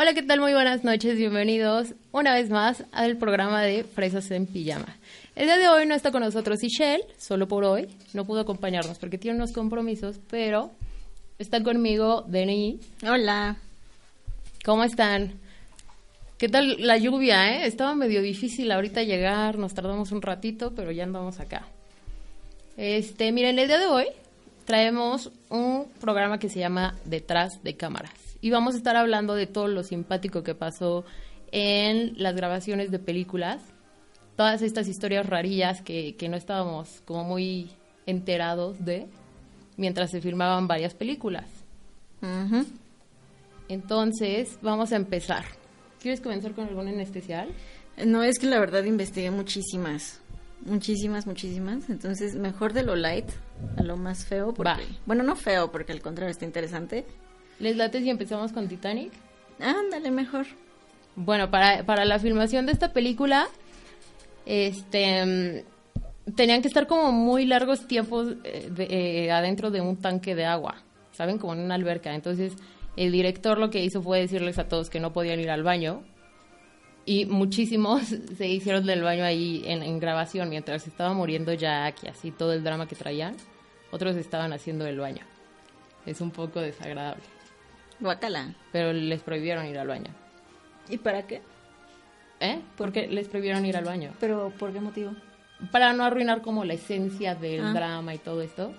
Hola, ¿qué tal? Muy buenas noches, bienvenidos una vez más al programa de Fresas en Pijama. El día de hoy no está con nosotros Ishel, solo por hoy, no pudo acompañarnos porque tiene unos compromisos, pero está conmigo Denise. Hola. ¿Cómo están? ¿Qué tal la lluvia, eh? Estaba medio difícil ahorita llegar, nos tardamos un ratito, pero ya andamos acá. Este, miren, el día de hoy traemos un programa que se llama Detrás de Cámaras y vamos a estar hablando de todo lo simpático que pasó en las grabaciones de películas, todas estas historias rarillas que, que no estábamos como muy enterados de mientras se filmaban varias películas. Entonces, vamos a empezar. ¿Quieres comenzar con alguna en especial? No, es que la verdad investigué muchísimas. Muchísimas, muchísimas. Entonces, mejor de lo light a lo más feo. Porque, Bueno, no feo, porque al contrario está interesante. ¿Les late si empezamos con Titanic? Ándale, mejor. Bueno, para, para la filmación de esta película, este mm, tenían que estar como muy largos tiempos eh, eh, adentro de un tanque de agua, ¿saben? Como en una alberca. Entonces, el director lo que hizo fue decirles a todos que no podían ir al baño. Y muchísimos se hicieron del baño ahí en, en grabación mientras estaba muriendo Jack y así todo el drama que traían. Otros estaban haciendo el baño. Es un poco desagradable. Guacala. Pero les prohibieron ir al baño. ¿Y para qué? ¿Eh? Porque les prohibieron ir al baño. ¿Pero por qué motivo? Para no arruinar como la esencia del Ah. drama y todo esto.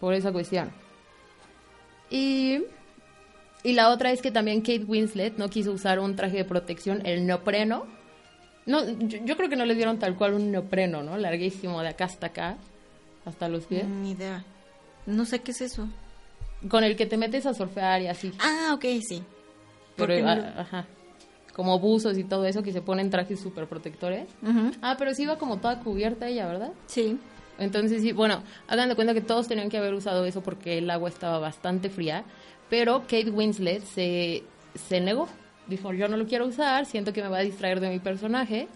Por esa cuestión. Y, y la otra es que también Kate Winslet no quiso usar un traje de protección, el neopreno. No, yo, yo creo que no le dieron tal cual un neopreno, ¿no? Larguísimo, de acá hasta acá, hasta los pies. Ni idea. No sé qué es eso. Con el que te metes a surfear y así. Ah, ok, sí. Pero, no- ah, ajá. Como buzos y todo eso que se ponen trajes súper protectores. Ujú. Ah, pero sí iba como toda cubierta ella, ¿verdad? Sí. Entonces sí, bueno, hagan de cuenta que todos tenían que haber usado eso porque el agua estaba bastante fría, pero Kate Winslet se, se negó. Dijo, yo no lo quiero usar, siento que me va a distraer de mi personaje.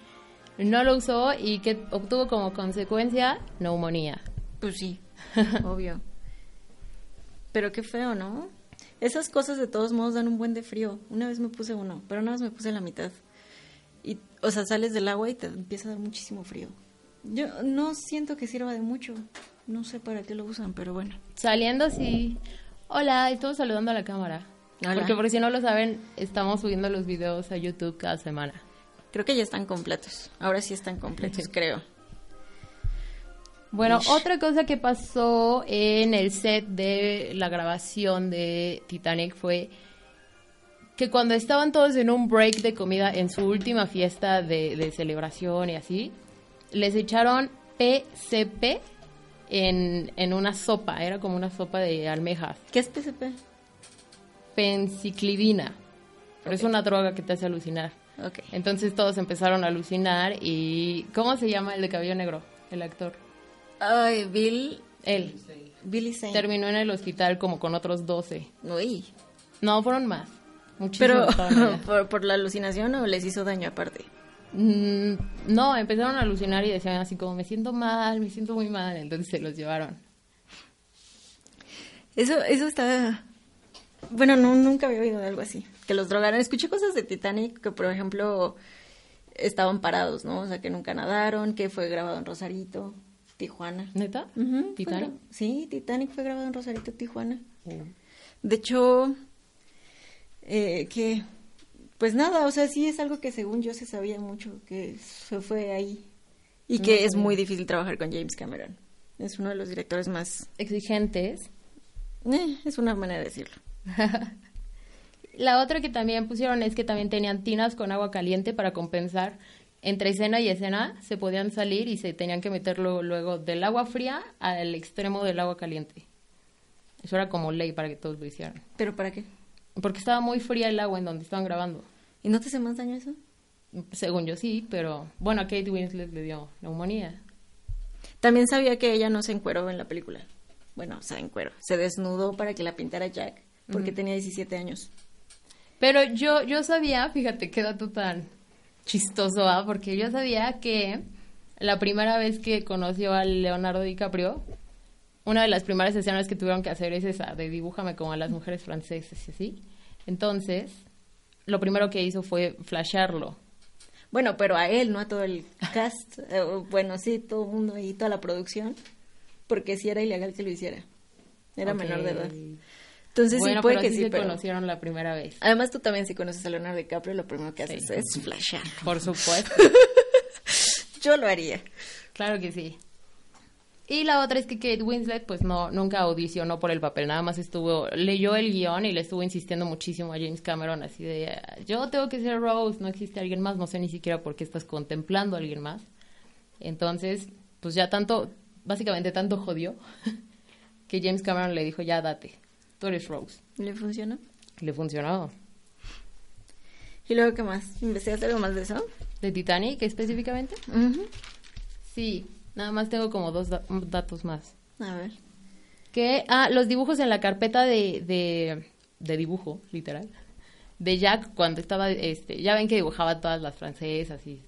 No lo usó y que obtuvo como consecuencia neumonía. Pues sí, obvio. Pero qué feo, ¿no? Esas cosas de todos modos dan un buen de frío. Una vez me puse uno, pero una vez me puse la mitad. Y, o sea, sales del agua y te empieza a dar muchísimo frío. Yo no siento que sirva de mucho. No sé para qué lo usan, pero bueno. Saliendo así, hola, estamos saludando a la cámara. Hola. Porque por si no lo saben, estamos subiendo los videos a YouTube cada semana. Creo que ya están completos. Ahora sí están completos, creo. Bueno, Ish. otra cosa que pasó en el set de la grabación de Titanic fue que cuando estaban todos en un break de comida en su última fiesta de, de celebración y así, les echaron PCP en, en una sopa, era como una sopa de almejas, ¿Qué es PCP? penciclidina, pero es una droga que te hace alucinar. Ok. Entonces todos empezaron a alucinar y... ¿Cómo se llama el de cabello negro? El actor. Ay, Bill. Él. Billy Zane. Terminó en el hospital como con otros 12. Uy. No, fueron más. Muchísimos Pero. ¿por, ¿por la alucinación o les hizo daño aparte? Mm, no, empezaron a alucinar y decían así como, me siento mal, me siento muy mal. Entonces se los llevaron. Eso, eso está... Bueno, no, nunca había oído de algo así. Que los drogaron. Escuché cosas de Titanic que, por ejemplo, estaban parados, ¿no? O sea, que nunca nadaron, que fue grabado en Rosarito, Tijuana. ¿Neta? ¿Titanic? Sí, Titanic fue grabado en Rosarito, Tijuana. Oh. De hecho, eh, que... Pues nada, o sea, sí es algo que según yo se sabía mucho, que se fue ahí. Y que No es muy difícil trabajar con James Cameron. Es uno de los directores más... Exigentes. eh, es una manera de decirlo. La otra que también pusieron es que también tenían tinas con agua caliente para compensar. Entre escena y escena se podían salir y se tenían que meterlo luego del agua fría al extremo del agua caliente. Eso era como ley para que todos lo hicieran. ¿Pero para qué? Porque estaba muy fría el agua en donde estaban grabando. ¿Y no te hace más daño eso? Según yo sí, pero bueno, a Kate Winslet le dio neumonía. También sabía que ella no se encueró en la película. Bueno, o sea. Se desnudó para que la pintara Jack, porque tenía 17 años. Pero yo, yo sabía, fíjate qué dato tan chistoso, ¿ah? porque yo sabía que la primera vez que conoció a Leonardo DiCaprio, una de las primeras escenas que tuvieron que hacer es esa, de dibújame como a las mujeres francesas y así. Entonces, lo primero que hizo fue flashearlo. Bueno, pero a él, no a todo el cast. Eh, bueno, sí, todo el mundo ahí, toda la producción. Porque sí era ilegal que lo hiciera. Era menor de edad. Entonces bueno, sí, puede pero que sí, se pero... conocieron la primera vez. Además, tú también si conoces a Leonardo DiCaprio, lo primero que haces Sí. es flashar. Por supuesto. Yo lo haría. Claro que sí. Y la otra es que Kate Winslet, pues no, nunca audicionó por el papel, nada más estuvo, leyó el guion y le estuvo insistiendo muchísimo a James Cameron, así de, yo tengo que ser Rose, no existe alguien más, no sé ni siquiera por qué estás contemplando a alguien más. Entonces, pues ya tanto, básicamente tanto jodió, que James Cameron le dijo, ya date, tú eres Rose. ¿Le funciona? Le funcionó. ¿Y luego qué más? ¿Investigaste algo más de eso? ¿De Titanic específicamente? Sí, nada más tengo como dos da- datos más. A ver. Que, ah, los dibujos en la carpeta de, de, de dibujo, literal, de Jack cuando estaba, este, ya ven que dibujaba todas las francesas y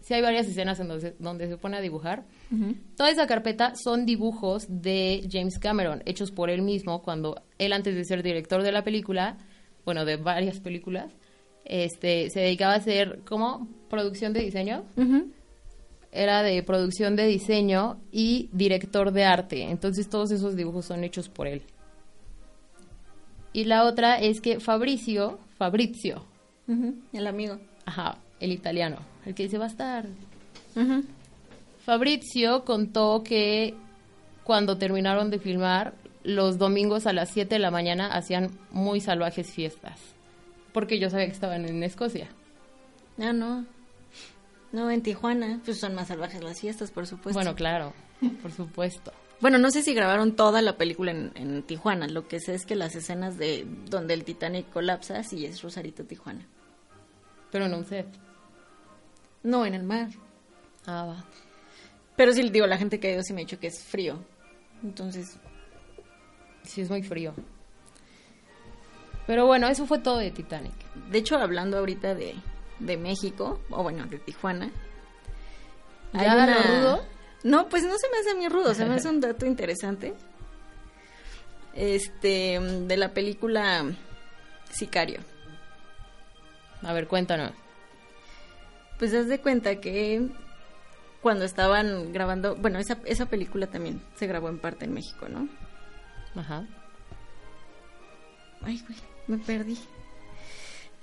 sí hay varias escenas en donde, se- donde se pone a dibujar. Ujú. Toda esa carpeta son dibujos de James Cameron, hechos por él mismo cuando él antes de ser director de la película, bueno, de varias películas, este, se dedicaba a hacer como producción de diseño Ujú. Era de producción de diseño y director de arte. Entonces todos esos dibujos son hechos por él. Y la otra es que Fabrizio, Fabrizio. El amigo. ajá, el italiano, el que dice estar. Ujú. Fabrizio contó que cuando terminaron de filmar, los domingos a las 7 de la mañana hacían muy salvajes fiestas. Porque yo sabía que estaban en Escocia. Ah, no. No, en Tijuana, pues son más salvajes las fiestas, por supuesto. Bueno, claro, por supuesto. Bueno, no sé si grabaron toda la película en, en Tijuana. Lo que sé es que las escenas de donde el Titanic colapsa sí es Rosarito, Tijuana. Pero en un set. No, en el mar. Ah, va. Pero sí, digo, la gente que ha ido sí me ha dicho que es frío. Entonces, Sí, es muy frío. Pero bueno, eso fue todo de Titanic. de hecho, hablando ahorita de, de México, o bueno, de Tijuana. hay ¿Ya una- rudo? No, pues no se me hace a mí rudo, se me hace un dato interesante. Este, de la película Sicario. A ver, cuéntanos. Pues haz de cuenta que cuando estaban grabando, bueno, esa, esa película también se grabó en parte en México, ¿no? Ajá. Ay, güey, me perdí.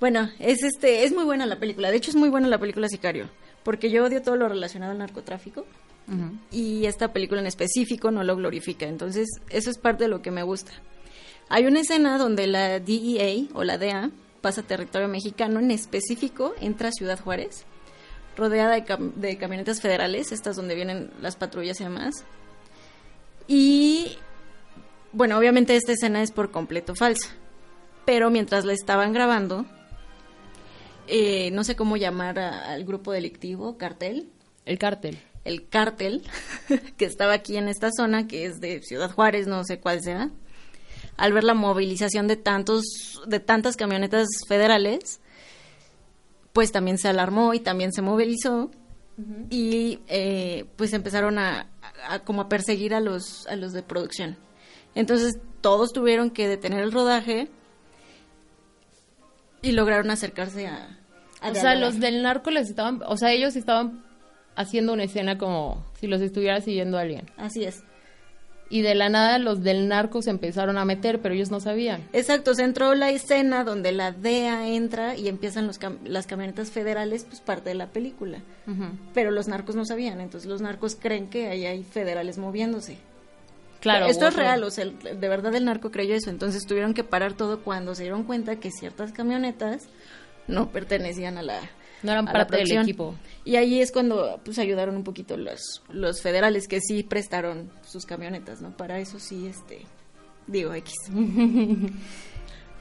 Bueno, es este, es muy buena la película. De hecho, es muy buena la película Sicario, porque yo odio todo lo relacionado al narcotráfico y esta película en específico no lo glorifica. Entonces, eso es parte de lo que me gusta. Hay una escena donde la DEA o la DEA pasa territorio mexicano, en específico entra a Ciudad Juárez, rodeada de, cam- de camionetas federales, estas donde vienen las patrullas y demás. Y, bueno, obviamente esta escena es por completo falsa, pero mientras la estaban grabando, eh, no sé cómo llamar a- al grupo delictivo, cartel, El cártel. el cártel que estaba aquí en esta zona, que es de Ciudad Juárez, no sé cuál sea, al ver la movilización de tantos, de tantas camionetas federales, pues también se alarmó y también se movilizó y eh, pues empezaron a, a- a como a perseguir a los a los de producción. Entonces todos tuvieron que detener el rodaje y lograron acercarse a O sea, los del narco les estaban, o sea, ellos estaban haciendo una escena como si los estuviera siguiendo alguien. Así es. Y de la nada los del narco se empezaron a meter, pero ellos no sabían. Exacto, se entró la escena donde la DEA entra y empiezan los cam- las camionetas federales, pues parte de la película. Pero los narcos no sabían, entonces los narcos creen que ahí hay federales moviéndose. Claro. Esto es real, o sea, de verdad el narco creyó eso, entonces tuvieron que parar todo cuando se dieron cuenta que ciertas camionetas no pertenecían a la No eran parte del producción. equipo. Y ahí es cuando pues ayudaron un poquito los los federales que sí prestaron sus camionetas, ¿no? Para eso sí este digo X.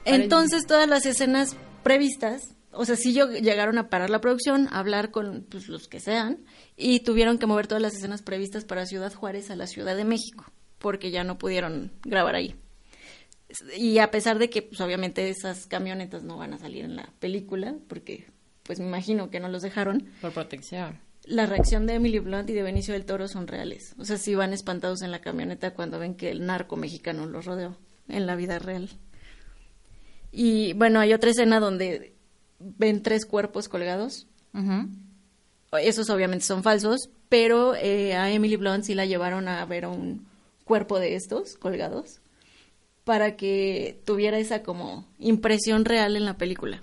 Entonces todas las escenas previstas, o sea, sí yo- llegaron a parar la producción, a hablar con pues, los que sean y tuvieron que mover todas las escenas previstas para Ciudad Juárez a la Ciudad de México, porque ya no pudieron grabar ahí. Y a pesar de que pues obviamente esas camionetas no van a salir en la película, porque pues me imagino que no los dejaron, Por protección. la reacción de Emily Blunt y de Benicio del Toro son reales. O sea, sí van espantados en la camioneta cuando ven que el narco mexicano los rodeó en la vida real. Y bueno, hay otra escena donde ven tres cuerpos colgados. Esos obviamente son falsos, pero eh, a Emily Blunt sí la llevaron a ver un cuerpo de estos colgados para que tuviera esa como impresión real en la película.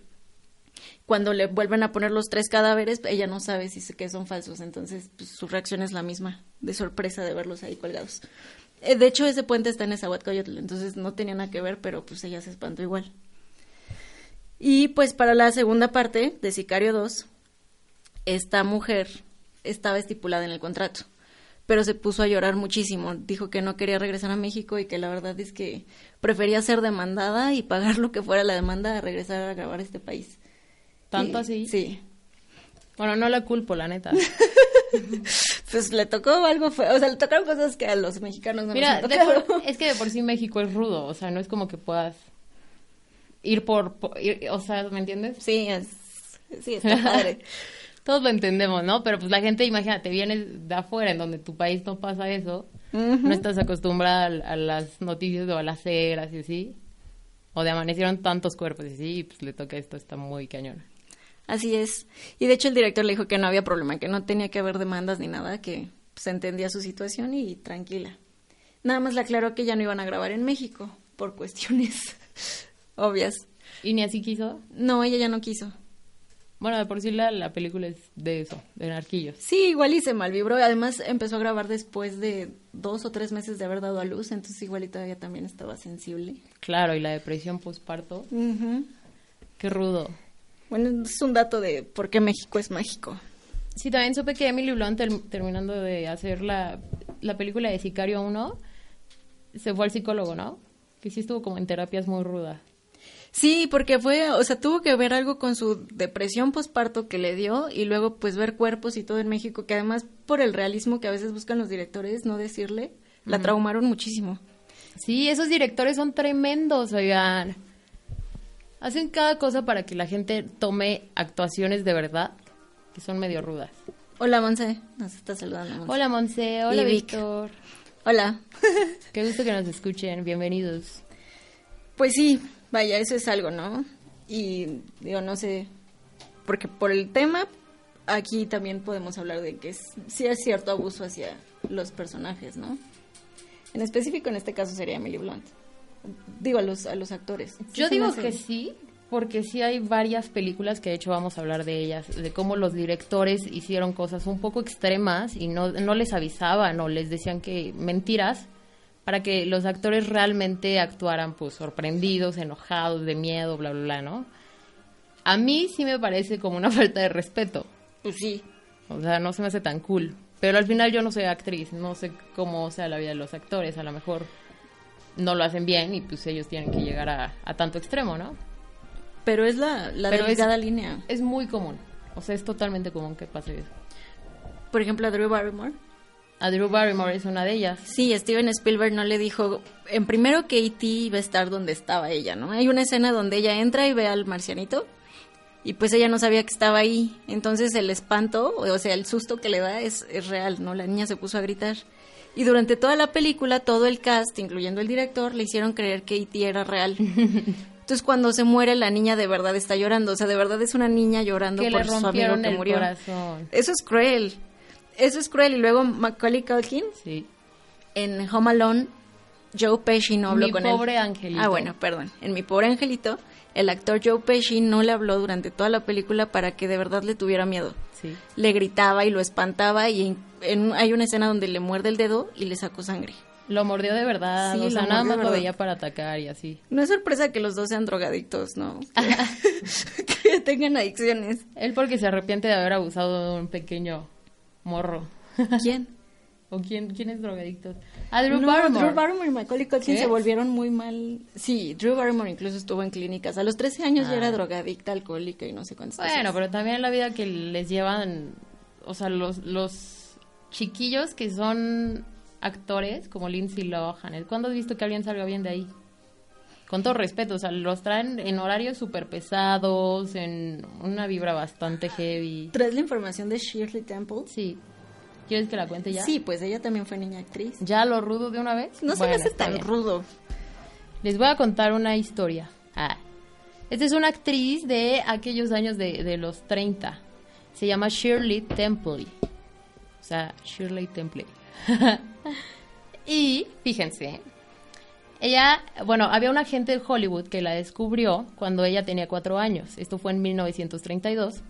Cuando le vuelven a poner los tres cadáveres, ella no sabe si que son falsos, entonces pues, su reacción es la misma, de sorpresa de verlos ahí colgados. Eh, de hecho, ese puente está en Esahuatcoyotl, entonces no tenía nada que ver, pero pues ella se espantó igual. Y pues para la segunda parte de Sicario 2, esta mujer estaba estipulada en el contrato, pero se puso a llorar muchísimo. Dijo que no quería regresar a México y que la verdad es que prefería ser demandada y pagar lo que fuera la demanda a regresar a grabar este país. ¿Tanto Y- así? Sí. Bueno, no la culpo, la neta. Pues le tocó algo feo, o sea, le tocaron cosas que a los mexicanos no Mira, nos han por- es que de por sí México es rudo, o sea, no es como que puedas ir por, por- ir- o sea, ¿me entiendes? Sí, es, sí, está padre. Todos lo entendemos, ¿no? Pero pues la gente, imagínate, vienes de afuera, en donde tu país no pasa eso, no estás acostumbrada a, a las noticias de balaceras y así, o de amanecieron tantos cuerpos y así, y pues le toca esto, está muy cañón. Así es. Y de hecho el director le dijo que no había problema, que no tenía que haber demandas ni nada, que se entendía su situación y tranquila. Nada más le aclaró que ya no iban a grabar en México por cuestiones obvias. ¿Y ni así quiso? No, ella ya no quiso. Bueno, de por sí la, la película es de eso, de narquillos. Sí, igual y se malvibró. Además empezó a grabar después de dos o tres meses de haber dado a luz, entonces igual y todavía también estaba sensible. Claro, y la depresión postparto, Ujú. qué rudo. Bueno, es un dato de por qué México es mágico. Sí, también supe que Emily Blunt, ter- terminando de hacer la, la película de Sicario 1, se fue al psicólogo, ¿no? Que sí estuvo como en terapias muy rudas. Sí, porque fue, o sea, tuvo que ver algo con su depresión posparto que le dio y luego pues ver cuerpos y todo en México, que además por el realismo que a veces buscan los directores, no decirle, la traumaron muchísimo. Sí, esos directores son tremendos, oigan. Hacen cada cosa para que la gente tome actuaciones de verdad, que son medio rudas. Hola, Monse, nos está saludando. Monse. Hola, Monse. Hola. Víctor. Hola. Qué gusto que nos escuchen. Bienvenidos. Pues sí, vaya, eso es algo, ¿no? Y digo, no sé, porque por el tema, aquí también podemos hablar de que es, sí es cierto abuso hacia los personajes, ¿no? En específico, en este caso sería Emily Blunt. Digo, a los, a los actores. Sí Yo digo que sí, porque sí hay varias películas que de hecho vamos a hablar de ellas, de cómo los directores hicieron cosas un poco extremas y no, no les avisaban o les decían que mentiras para que los actores realmente actuaran pues sorprendidos, enojados, de miedo, bla, bla, bla, ¿no? A mí sí me parece como una falta de respeto. Pues sí. O sea, no se me hace tan cool. Pero al final yo no soy actriz, no sé cómo sea la vida de los actores. A lo mejor no lo hacen bien y pues ellos tienen que llegar a, a tanto extremo, ¿no? Pero es la, la Pero es- delgada línea. Es muy común. O sea, es totalmente común que pase eso. Por ejemplo, a Drew Barrymore. A Drew Barrymore es una de ellas. Sí, Steven Spielberg no le dijo, en primero que E.T. iba a estar donde estaba ella, ¿no? Hay una escena donde ella entra y ve al marcianito y pues ella no sabía que estaba ahí. Entonces el espanto, o sea, el susto que le da es, es real, ¿no? La niña se puso a gritar. Y durante toda la película, todo el cast, incluyendo el director, le hicieron creer que E.T. era real. Entonces cuando se muere, la niña de verdad está llorando. O sea, de verdad es una niña llorando Que por le su amigo que el murió. corazón. Eso es cruel. Eso es cruel. Y luego Macaulay Culkin Sí. en Home Alone, Joe Pesci no habló Mi con pobre él. angelito. Ah, bueno, perdón. En Mi Pobre Angelito, el actor Joe Pesci no le habló durante toda la película para que de verdad le tuviera miedo. Sí. Le gritaba y lo espantaba y en, en- hay una escena donde le muerde el dedo y le sacó sangre. Lo mordió de verdad. Sí, o sea, lo nada más veía para atacar y así. No es sorpresa que los dos sean drogadictos, ¿no? Que, que tengan adicciones. Él porque se arrepiente de haber abusado de un pequeño morro. ¿Quién? ¿O quién, quién es drogadicto? A Drew no, Barrymore. Drew Barrymore y Macaulay Culkin ¿Qué? se volvieron muy mal. Sí, Drew Barrymore incluso estuvo en clínicas. A los 13 años ya Ah. era drogadicta, alcohólica y no sé cuántas Bueno, cosas. pero también la vida que les llevan, o sea, los, los chiquillos que son actores, como Lindsay Lohan, ¿cuándo has visto que alguien salga bien de ahí? Con todo respeto, o sea, los traen en horarios súper pesados, en una vibra bastante heavy. ¿Traes la información de Shirley Temple? Sí. ¿Quieres que la cuente ya? Sí, pues ella también fue niña actriz. ¿Ya lo rudo de una vez? No se Bueno, me hace tan bien. rudo. Les voy a contar una historia. Ah. Esta es una actriz de aquellos años de, de los 30. Se llama Shirley Temple. O sea, Shirley Temple. y fíjense, ella, bueno, había un agente de Hollywood que la descubrió cuando ella tenía cuatro años. Esto fue en 1932.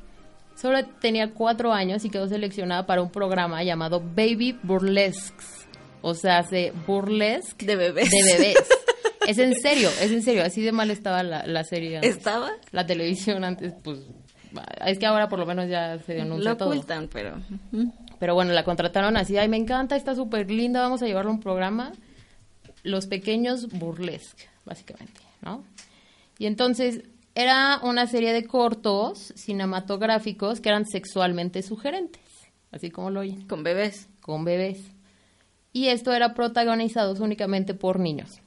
Solo tenía cuatro años y quedó seleccionada para un programa llamado Baby Burlesques. O sea, de burlesque De bebés. de bebés. es en serio, es en serio. Así de mal estaba la, la serie. antes. ¿Estaba? La televisión antes, pues... Es que ahora por lo menos ya se denuncia Lo todo. ocultan, pero... Pero bueno, la contrataron así, ay, me encanta, está súper linda, vamos a llevarle un programa. Los pequeños burlesque, básicamente, ¿no? Y entonces era una serie de cortos cinematográficos que eran sexualmente sugerentes, así como lo oyen, Con bebés. con bebés. Y esto era protagonizados únicamente por niños.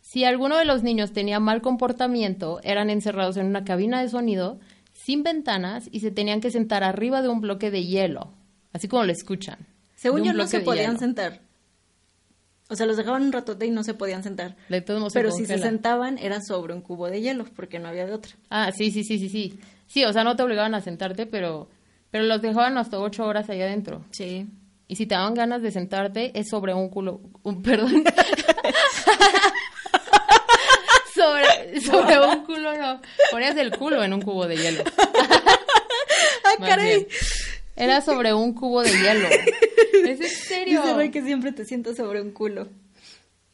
Si alguno de los niños tenía mal comportamiento, eran encerrados en una cabina de sonido sin ventanas y se tenían que sentar arriba de un bloque de hielo, así como lo escuchan. Según yo no se podían hielo. sentar. O sea, los dejaban un ratote y no se podían sentar. De todos modos se Pero si se sentaban era sobre un cubo de hielo, porque no había de otra. Ah, sí, sí, sí, sí, sí. Sí, o sea, no te obligaban a sentarte, pero, pero los dejaban hasta ocho horas allá adentro. Sí. Y si te daban ganas de sentarte, es sobre un culo, un, perdón. sobre, sobre un culo, no. Ponías el culo en un cubo de hielo. ¡Ah, caray! bien. Era sobre un cubo de hielo. ¿Es en serio? Dice que siempre te sientas sobre un culo.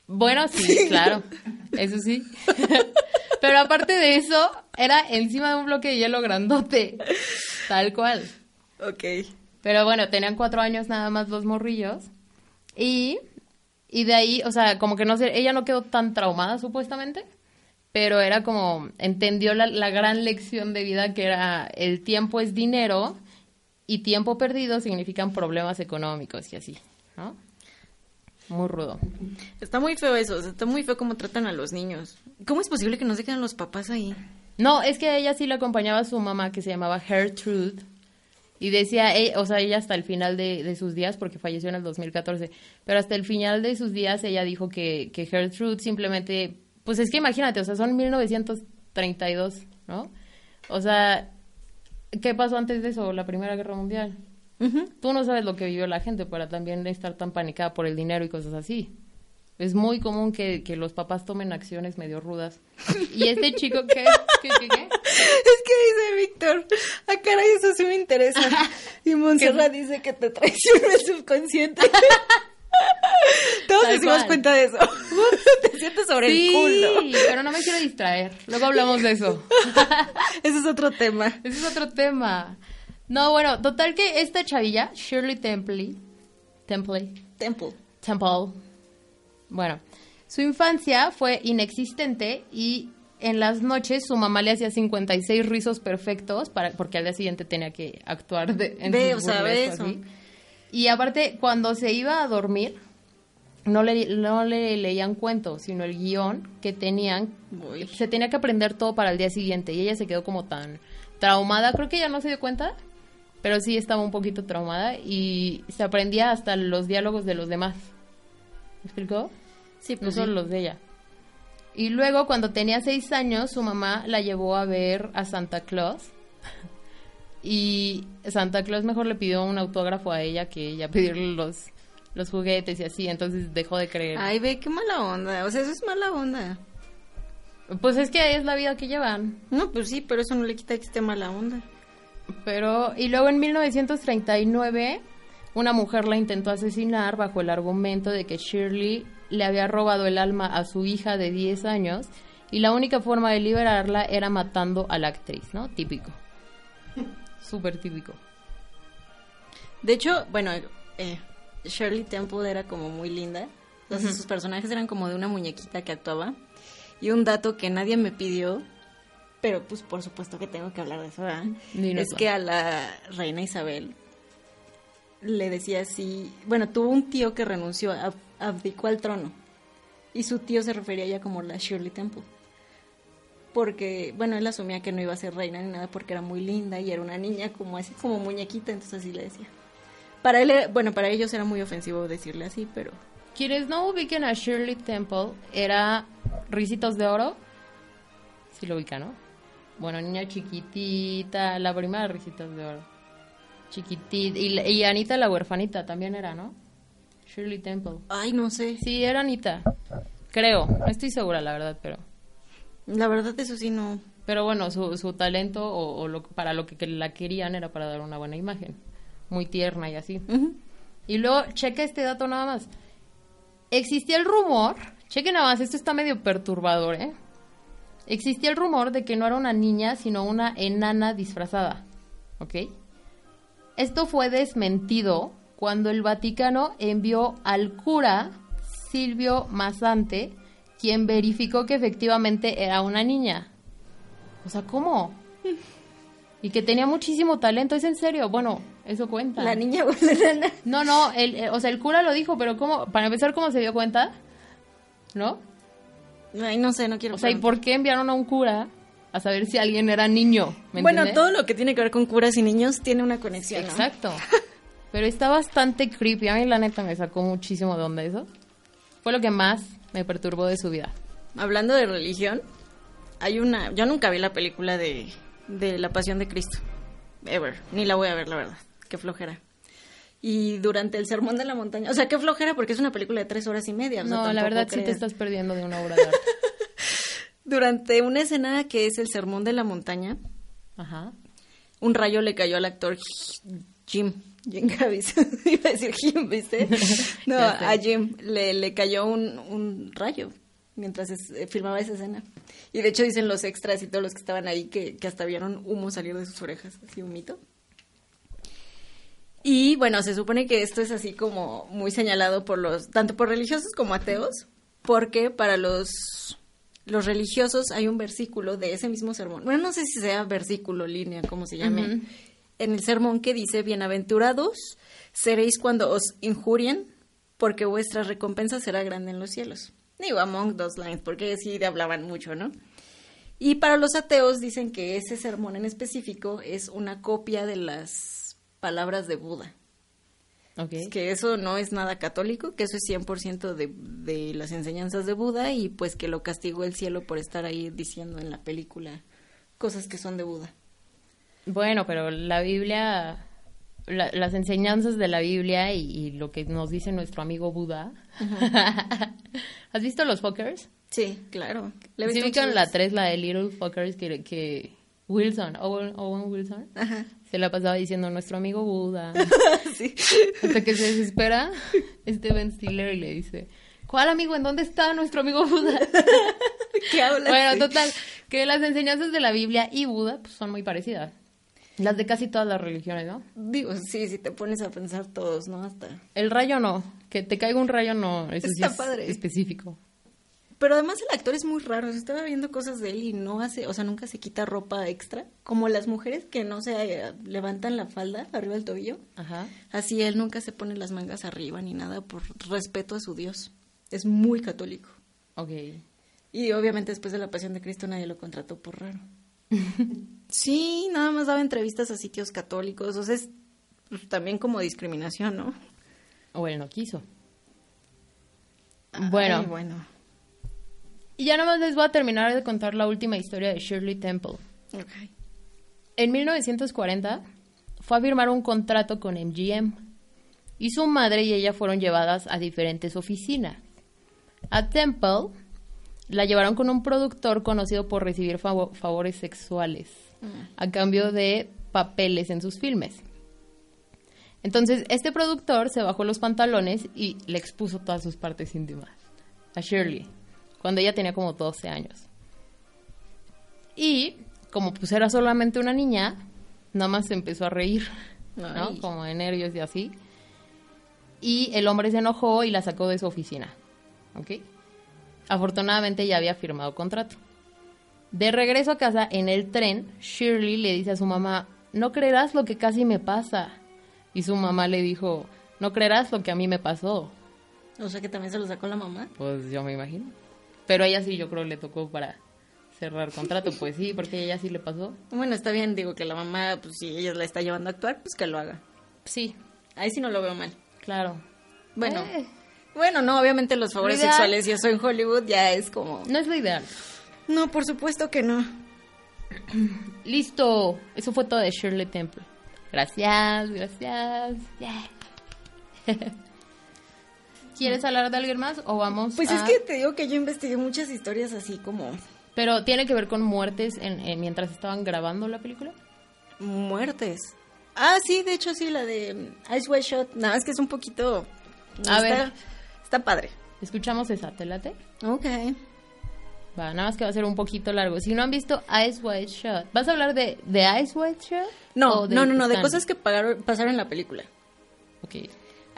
Bueno, sí, claro. Eso sí. Pero aparte de eso, era encima de un bloque de hielo grandote. Tal cual. Ok. Pero bueno, tenían cuatro años nada más los morrillos. Y, y de ahí, o sea, como que no sé, ella no quedó tan traumada supuestamente, pero era como, entendió la, la gran lección de vida que era el tiempo es dinero y tiempo perdido significan problemas económicos y así, ¿no? Muy rudo. Está muy feo eso, está muy feo cómo tratan a los niños. ¿Cómo es posible que no se quedan los papás ahí? No, es que a ella sí la acompañaba su mamá que se llamaba Gertrude. Y decía, eh, o sea, ella hasta el final de, de sus días, porque falleció en el 2014, pero hasta el final de sus días ella dijo que, que Gertrude simplemente, pues es que imagínate, o sea, son 1932, ¿no? O sea, ¿qué pasó antes de eso? La Primera Guerra Mundial. Ujú. Tú no sabes lo que vivió la gente para también estar tan panicada por el dinero y cosas así. Es muy común que, que los papás tomen acciones medio rudas. ¿Y este chico qué? ¿Qué, qué, qué? Es que dice Víctor, ah, caray, eso sí me interesa. Y Montserrat dice que te traiciona el subconsciente. Todos nos dimos cuenta de eso. te sientes sobre sí, el culo. pero no me quiero distraer. Luego hablamos de eso. Ese es otro tema. Ese es otro tema. No, bueno, total que esta chavilla, Shirley Temple, Temple, Temple. Temple, bueno, su infancia fue inexistente y en las noches su mamá le hacía 56 rizos perfectos para, porque al día siguiente tenía que actuar de, en Ve, sus o sea, ve burlescos, eso. así. Y aparte, cuando se iba a dormir, no le, no le leían cuentos, sino el guion que tenían. Uy. Se tenía que aprender todo para el día siguiente y ella se quedó como tan traumada. Creo que ella no se dio cuenta, pero sí estaba un poquito traumada y se aprendía hasta los diálogos de los demás. ¿Me explicó? Sí, No pues solo sí. los de ella. Y luego, cuando tenía seis años, su mamá la llevó a ver a Santa Claus. Y Santa Claus mejor le pidió un autógrafo a ella que ella pedirle los, los juguetes y así. Entonces dejó de creer. Ay, ve, qué mala onda. O sea, eso es mala onda. Pues es que es la vida que llevan. No, pues sí, pero eso no le quita que esté mala onda. Pero, y luego en 1939, una mujer la intentó asesinar bajo el argumento de que Shirley le había robado el alma a su hija de 10 años y la única forma de liberarla era matando a la actriz, ¿no? Típico. Súper típico. De hecho, bueno, eh, Shirley Temple era como muy linda. Entonces sus personajes eran como de una muñequita que actuaba. Y un dato que nadie me pidió, pero pues por supuesto que tengo que hablar de eso, ¿verdad? Es que a la reina Isabel le decía así, bueno, tuvo un tío que renunció, ab- abdicó al trono. Y su tío se refería a ella como la Shirley Temple. Porque, bueno, él asumía que no iba a ser reina ni nada porque era muy linda y era una niña como así, como muñequita, entonces así le decía. Para él, era- bueno, para ellos era muy ofensivo decirle así, pero Quienes no ubiquen a Shirley Temple, era Ricitos de Oro. Sí lo ubican, ¿no? Bueno, niña chiquitita, la primera de Risitas de Oro. Chiquitita. Y, y Anita la huerfanita también era, ¿no? Shirley Temple. Ay, no sé. Sí, era Anita. Creo. No estoy segura, la verdad, pero... La verdad, eso sí no. Pero bueno, su, su talento o, o lo, para lo que, que la querían era para dar una buena imagen. Muy tierna y así. Y luego, checa este dato nada más. Existía el rumor, cheque nada más, esto está medio perturbador, ¿eh? Existía el rumor de que no era una niña, sino una enana disfrazada, ¿ok? Esto fue desmentido cuando el Vaticano envió al cura Silvio Massante, quien verificó que efectivamente era una niña. O sea, ¿cómo? Y que tenía muchísimo talento, ¿es en serio? Bueno, eso cuenta. La niña. No, no, el, eh, o sea, el cura lo dijo, pero ¿cómo? Para empezar, ¿cómo se dio cuenta? ¿No? Ay, no sé, no quiero. O sea, ¿y por qué enviaron a un cura a saber si alguien era niño? ¿Me Bueno, entiendes? todo lo que tiene que ver con curas y niños tiene una conexión. ¿no? Exacto. Pero está bastante creepy. A mí, la neta, me sacó muchísimo de onda eso. Fue lo que más me perturbó de su vida. Hablando de religión, hay una. Yo nunca vi la película de, de La Pasión de Cristo. Ever. Ni la voy a ver, la verdad. Qué flojera. Y durante el sermón de la montaña. O sea, qué flojera porque es una película de tres horas y media. o sea, No, la verdad sí te estás perdiendo de una obra de arte. Durante una escena que es el sermón de la montaña, Ajá. un rayo le cayó al actor Jim. Jim Gavis. Iba a decir Jim, ¿viste? No, a Jim le, le cayó un, un rayo mientras es- eh, filmaba esa escena. Y de hecho dicen los extras y todos los que estaban ahí que, que hasta vieron humo salir de sus orejas, así humito. Y bueno, se supone que esto es así como muy señalado por los, tanto por religiosos como ateos, porque para los, los religiosos hay un versículo de ese mismo sermón. Bueno, no sé si sea versículo, línea, como se llame. Ujú. En el sermón que dice, bienaventurados seréis cuando os injurien, porque vuestra recompensa será grande en los cielos. Digo, among those lines, porque sí hablaban mucho, ¿no? Y para los ateos dicen que ese sermón en específico es una copia de las palabras de Buda. Ok. Que eso no es nada católico, que eso es 100% de, de las enseñanzas de Buda y pues que lo castigó el cielo por estar ahí diciendo en la película cosas que son de Buda. Bueno, pero la Biblia, la- las enseñanzas de la Biblia y, y lo que nos dice nuestro amigo Buda. ¿Has visto los fuckers? Sí, claro. Le ¿Sí ubican la veces. 3, la de Little Fuckers, que, que Wilson, Owen, Owen Wilson, Ajá. se la pasaba diciendo nuestro amigo Buda. sí. Hasta que se desespera este Ben Stiller y le dice, ¿cuál amigo? ¿En dónde está nuestro amigo Buda? ¿Qué hablas? bueno, total, que las enseñanzas de la Biblia y Buda pues, son muy parecidas. Las de casi todas las religiones, ¿no? Digo, sí, si te pones a pensar todos, ¿no? Hasta... El rayo no, que te caiga un rayo no, eso sí Está es padre. específico. Pero además el actor es muy raro. o sea, estaba viendo cosas de él y no hace, o sea, nunca se quita ropa extra. Como las mujeres que no se eh, levantan la falda arriba del tobillo. Ajá. Así él nunca se pone las mangas arriba ni nada por respeto a su Dios. Es muy católico. Ok. Y obviamente después de la Pasión de Cristo nadie lo contrató por raro. Sí, nada más daba entrevistas a sitios católicos. O sea, es también como discriminación, ¿no? O él no quiso. Bueno. Ay, bueno. Y ya nomás les voy a terminar de contar la última historia de Shirley Temple. Ok. En 1940 fue a firmar un contrato con MGM y su madre y ella fueron llevadas a diferentes oficinas. A Temple la llevaron con un productor conocido por recibir favo- favores sexuales a cambio de papeles en sus filmes. Entonces, este productor se bajó los pantalones y le expuso todas sus partes íntimas a Shirley, cuando ella tenía como 12 años. Y como pues era solamente una niña, nada más se empezó a reír, ¿no? Ay. Como de nervios y así. Y el hombre se enojó y la sacó de su oficina, ¿ok? Afortunadamente ya había firmado contrato. De regreso a casa, en el tren, Shirley le dice a su mamá, no creerás lo que casi me pasa. Y su mamá le dijo, no creerás lo que a mí me pasó. O sea que también se lo sacó la mamá. Pues yo me imagino. Pero a ella sí, yo creo le tocó para cerrar contrato. Pues sí, porque a ella sí le pasó. Bueno, está bien, digo que la mamá, pues si ella la está llevando a actuar, pues que lo haga. Sí, Ahí sí no lo veo mal. claro. Bueno, Eh, bueno, no, obviamente los favores ideal- sexuales y eso en Hollywood ya es como... no es lo ideal. No, por supuesto que no. Listo. Eso fue todo de Shirley Temple. Gracias, gracias. Yeah. ¿Quieres hablar de alguien más o vamos Pues a- es que te digo que yo investigué muchas historias así como Pero tiene que ver con muertes en, en- mientras estaban grabando la película. muertes. Ah, sí, de hecho sí, la de Ice White Shot. Nada, es que es un poquito... A está, ver. Está padre. Escuchamos esa, ¿te late? Ok. Va, nada más que va a ser un poquito largo. Si no han visto Ice White Shot, ¿vas a hablar de, de Ice White Shot? No, no, no, no, de cosas que pagaron- pasaron en la película. Ok.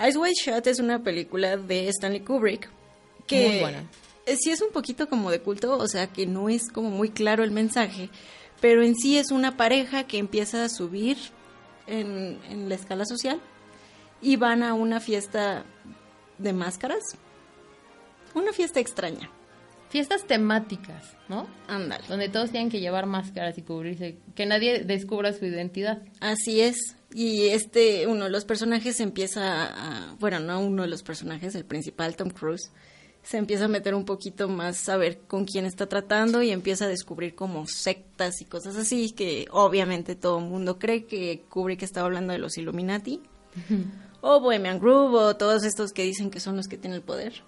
Ice White Shot es una película de Stanley Kubrick que Muy buena. eh, sí es un poquito como de culto, o sea que no es como muy claro el mensaje, pero en sí es una pareja que empieza a subir en, en la escala social y van a una fiesta de máscaras, una fiesta extraña, Fiestas temáticas, ¿no? ándale. Donde todos tienen que llevar máscaras y cubrirse. Que nadie descubra su identidad. Así es. Y este, uno de los personajes empieza a, bueno, no uno de los personajes, el principal, Tom Cruise, se empieza a meter un poquito más a ver con quién está tratando y empieza a descubrir como sectas y cosas así, que obviamente todo el mundo cree que Kubrick estaba hablando de los Illuminati, o Bohemian Groove, o todos estos que dicen que son los que tienen el poder.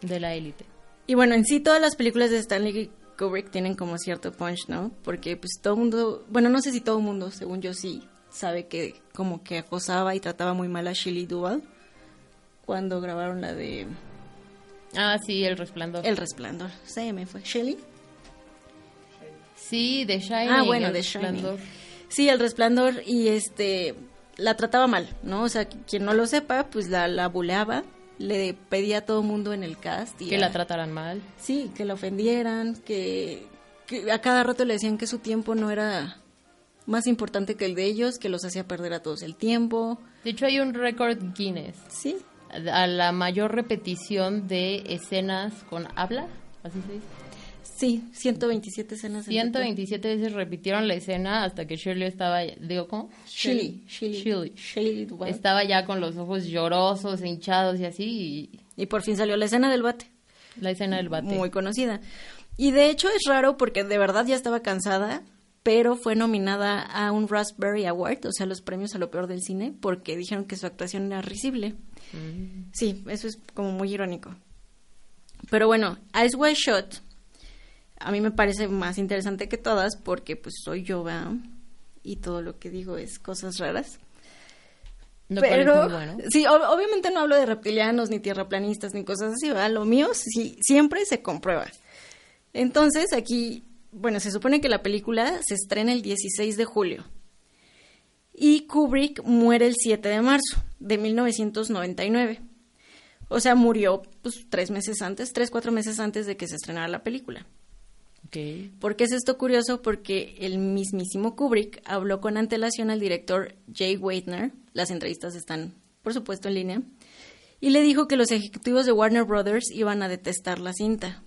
De la élite. Y bueno, en sí todas las películas de Stanley Kubrick tienen como cierto punch, ¿no? Porque pues todo el mundo, bueno, no sé si todo el mundo, según yo sí, sabe que como que acosaba y trataba muy mal a Shelley Duvall cuando grabaron la de Ah, sí, El Resplandor. El Resplandor. Se me fue. ¿Shelley? Sí, de Shining. Ah, bueno, de Shining. Sí, El Resplandor y este la trataba mal, ¿no? O sea, quien no lo sepa, pues la, la buleaba, le pedía a todo mundo en el cast y Que a- la trataran mal. Sí, que la ofendieran, que, que a cada rato le decían que su tiempo no era más importante que el de ellos, que los hacía perder a todos el tiempo. De hecho, hay un récord Guinness Sí, a la mayor repetición de escenas con habla, así se dice. Sí, 127 escenas. en total. 127 veces repitieron la escena hasta que Shirley estaba, digo, ¿cómo? Shelley, Shirley. Shelley Duvall. Estaba ya con los ojos llorosos, hinchados y así, y Y por fin salió la escena del bate, la escena del bate. muy conocida. Y de hecho es raro porque de verdad ya estaba cansada, pero fue nominada a un Raspberry Award, o sea, los premios a lo peor del cine, porque dijeron que su actuación era risible. Mm. Sí, eso es como muy irónico. Pero bueno, Ice White Shot a mí me parece más interesante que todas porque pues soy yo, ¿verdad? Y todo lo que digo es cosas raras. Es Pero, bueno. sí, ob- obviamente no hablo de reptilianos, ni tierraplanistas, ni cosas así, ¿verdad? Lo mío sí, siempre se comprueba. Entonces, aquí, bueno, se supone que la película se estrena el 16 de julio. Y Kubrick muere el 7 de marzo de 1999. O sea, murió pues tres meses antes, tres, cuatro meses antes de que se estrenara la película. Ok. ¿Por qué es esto curioso? Porque el mismísimo Kubrick habló con antelación al director Jay Weidner, las entrevistas están, por supuesto, en línea, y le dijo que los ejecutivos de Warner Brothers iban a detestar la cinta.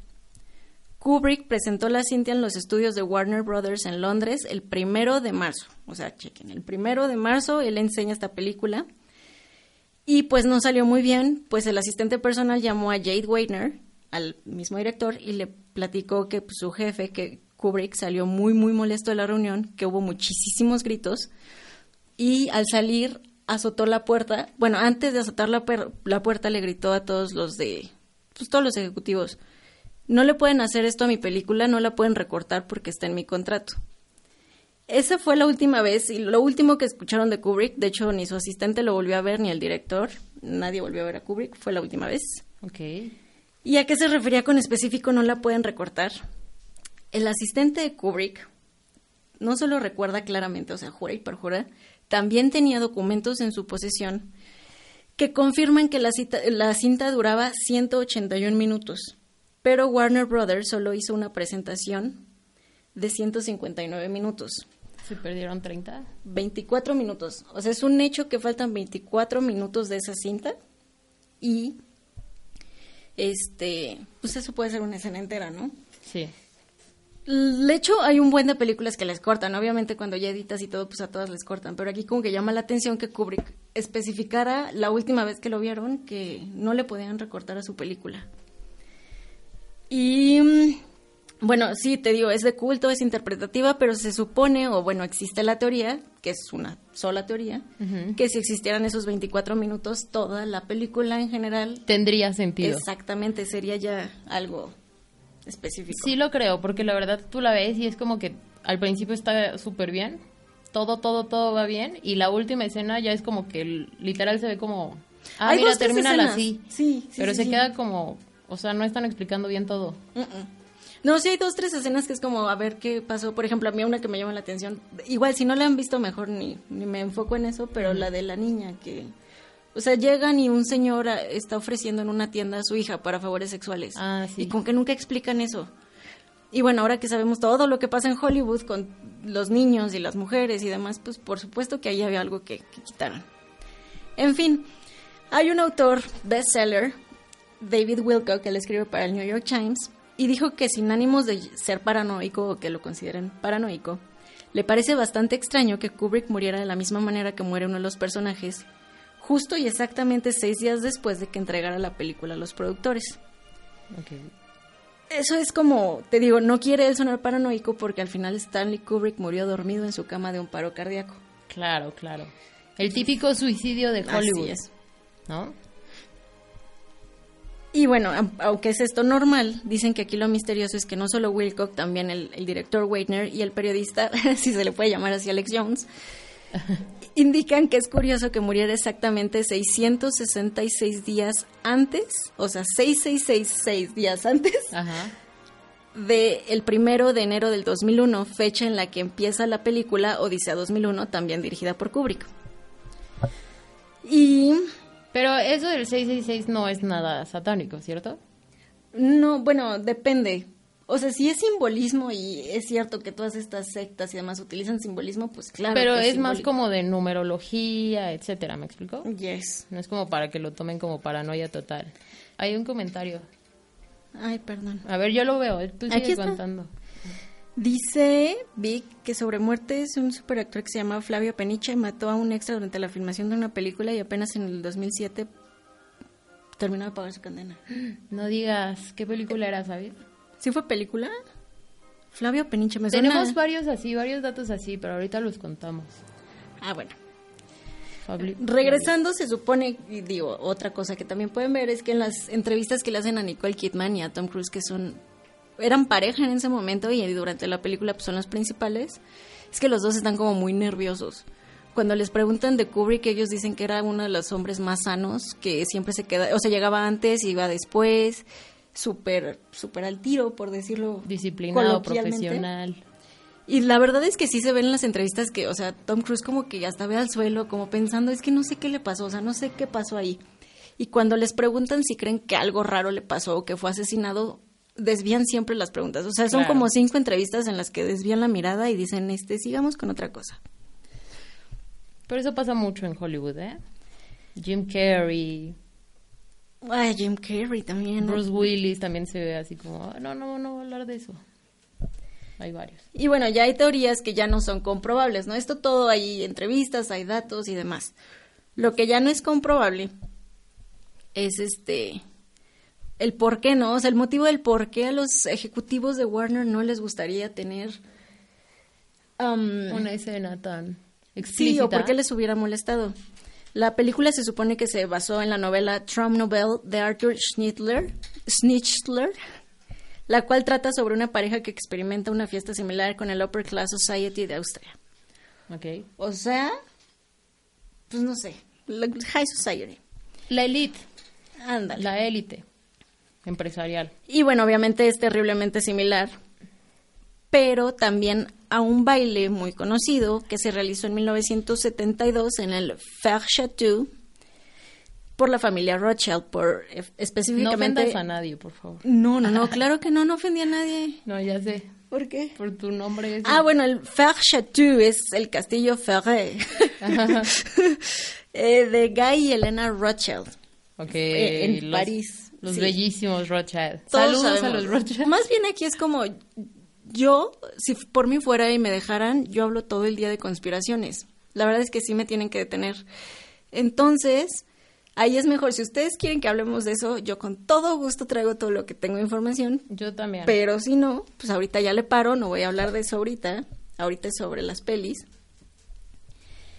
Kubrick presentó la cinta en los estudios de Warner Brothers en Londres el primero de marzo. O sea, chequen, el primero de marzo él enseña esta película. Y pues no salió muy bien, pues el asistente personal llamó a Jade Weidner, al mismo director, y le platicó que pues, su jefe, que Kubrick, salió muy, muy molesto de la reunión, que hubo muchísimos gritos, y al salir azotó la puerta, bueno, antes de azotar la, la puerta le gritó a todos los de, pues todos los ejecutivos, no le pueden hacer esto a mi película, no la pueden recortar porque está en mi contrato. Esa fue la última vez y lo último que escucharon de Kubrick, de hecho ni su asistente lo volvió a ver ni el director, nadie volvió a ver a Kubrick, fue la última vez. Ok. ¿Y a qué se refería con específico no la pueden recortar? El asistente de Kubrick no solo recuerda claramente, o sea, jura y perjura, también tenía documentos en su posesión que confirman que la, cita- la cinta duraba 181 minutos, pero Warner Brothers solo hizo una presentación de 159 minutos. Se perdieron 30. 24 minutos. O sea, es un hecho que faltan 24 minutos de esa cinta y este, pues eso puede ser una escena entera, ¿no? Sí. De hecho, hay un buen de películas que les cortan. Obviamente, cuando ya editas y todo, pues a todas les cortan. Pero aquí como que llama la atención que Kubrick especificara la última vez que lo vieron que no le podían recortar a su película. Y mm, Bueno, sí, te digo, es de culto, es interpretativa, pero se supone, o bueno, existe la teoría, que es una sola teoría, que si existieran esos 24 minutos, toda la película en general... Tendría sentido. Exactamente, sería ya algo específico. Sí lo creo, porque la verdad tú la ves y es como que al principio está súper bien, todo, todo, todo va bien, y la última escena ya es como que literal se ve como... Ah, Hay mira, termina así. Sí, sí, Pero sí, se sí. queda como... O sea, no están explicando bien todo. Mm-mm. No, sí hay dos, tres escenas que es como a ver qué pasó. Por ejemplo, a mí una que me llama la atención. Igual, si no la han visto, mejor ni, ni me enfoco en eso, pero la de la niña que... O sea, llegan y un señor ah, está ofreciendo en una tienda a su hija para favores sexuales. Ah, sí. Y con que nunca explican eso. Y bueno, ahora que sabemos todo lo que pasa en Hollywood con los niños y las mujeres y demás, pues por supuesto que ahí había algo que, que quitaron. En fin, hay un autor bestseller, David Wilcock, que le escribe para el New York Times, y dijo que sin ánimos de ser paranoico o que lo consideren paranoico, le parece bastante extraño que Kubrick muriera de la misma manera que muere uno de los personajes, justo y exactamente seis días después de que entregara la película a los productores. Ok. Eso es como, te digo, no quiere él sonar paranoico porque al final Stanley Kubrick murió dormido en su cama de un paro cardíaco. Claro, claro. El típico suicidio de Hollywood, Así es. ¿no? Y bueno, aunque es esto normal, dicen que aquí lo misterioso es que no solo Wilcock, también el, el director Weidner y el periodista, si se le puede llamar así Alex Jones, indican que es curioso que muriera exactamente 666 días antes, o sea, 6666 días antes Ajá. de el primero de enero del 2001, fecha en la que empieza la película Odisea 2001, también dirigida por Kubrick. Y Pero eso del 666 no es nada satánico, ¿cierto? no, bueno, depende. O sea, si es simbolismo y es cierto que todas estas sectas y demás utilizan simbolismo, pues claro. Pero que es más como de numerología, etcétera, ¿me explico? Yes. No es como para que lo tomen como paranoia total. Hay un comentario. Ay, perdón. A ver, yo lo veo, tú Aquí sigue está. Dice Vic que sobre muertes un superactor que se llama Flavio Peniche mató a un extra durante la filmación de una película y apenas en el 2007 terminó de pagar su condena. No digas, ¿qué película era, sabes? ¿Sí fue película? Flavio Peniche, me suena. Tenemos varios así, varios datos así, pero ahorita los contamos. Ah, bueno. Regresando, se supone, y digo, otra cosa que también pueden ver es que en las entrevistas que le hacen a Nicole Kidman y a Tom Cruise, que son, eran pareja en ese momento y durante la película pues, son los principales, es que los dos están como muy nerviosos. Cuando les preguntan de Kubrick, ellos dicen que era uno de los hombres más sanos, que siempre se queda, o sea, llegaba antes, iba después, súper, súper al tiro, por decirlo Disciplinado, profesional. Y la verdad es que sí se ven en las entrevistas que, o sea, Tom Cruise como que hasta ve al suelo, como pensando, es que no sé qué le pasó, o sea, no sé qué pasó ahí. Y cuando les preguntan si creen que algo raro le pasó o que fue asesinado, desvían siempre las preguntas. O sea, son Claro. como cinco entrevistas en las que desvían la mirada y dicen, este, sigamos con otra cosa. Pero eso pasa mucho en Hollywood, ¿eh? Jim Carrey, Ay, Jim Carrey también. Bruce Willis también se ve así como, "Ah, no, no, no voy a hablar de eso. Hay varios. Y bueno, ya hay teorías que ya no son comprobables, ¿no? Esto todo hay entrevistas, hay datos y demás. Lo que ya no es comprobable es este el por qué, ¿no? O sea, el motivo del por qué a los ejecutivos de Warner no les gustaría tener um, Una escena tan Sí, explícita. o por qué les hubiera molestado. La película se supone que se basó en la novela Trump Novel de Arthur Schnitzler, Schnitzler, la cual trata sobre una pareja que experimenta una fiesta similar con el Upper Class Society de Austria. Ok. O sea, pues no sé, la High Society. La elite, Ándale. la élite empresarial. Y bueno, obviamente es terriblemente similar, pero también a un baile muy conocido que se realizó en 1972 en el Fer Chateau por la familia Rothschild, por eh, No específicamente... ofendas a nadie, por favor. no, no, no, claro que no, no ofendí a nadie. No, ya sé. ¿Por qué? Por tu nombre. Ah, bueno, el Fer Chateau es el castillo Ferré eh, de Guy y Elena Rothschild. Ok. eh, en los- París, Los sí. bellísimos Rothschild. Todos Saludos a los Rothschild. Más bien aquí es como yo, si por mí fuera y me dejaran, yo hablo todo el día de conspiraciones. La verdad es que sí me tienen que detener. Entonces, Ahí es mejor. Si ustedes quieren que hablemos de eso, yo con todo gusto traigo todo lo que tengo de información. Yo también. Pero si no, pues ahorita ya le paro, no voy a hablar de eso ahorita. Ahorita es sobre las pelis.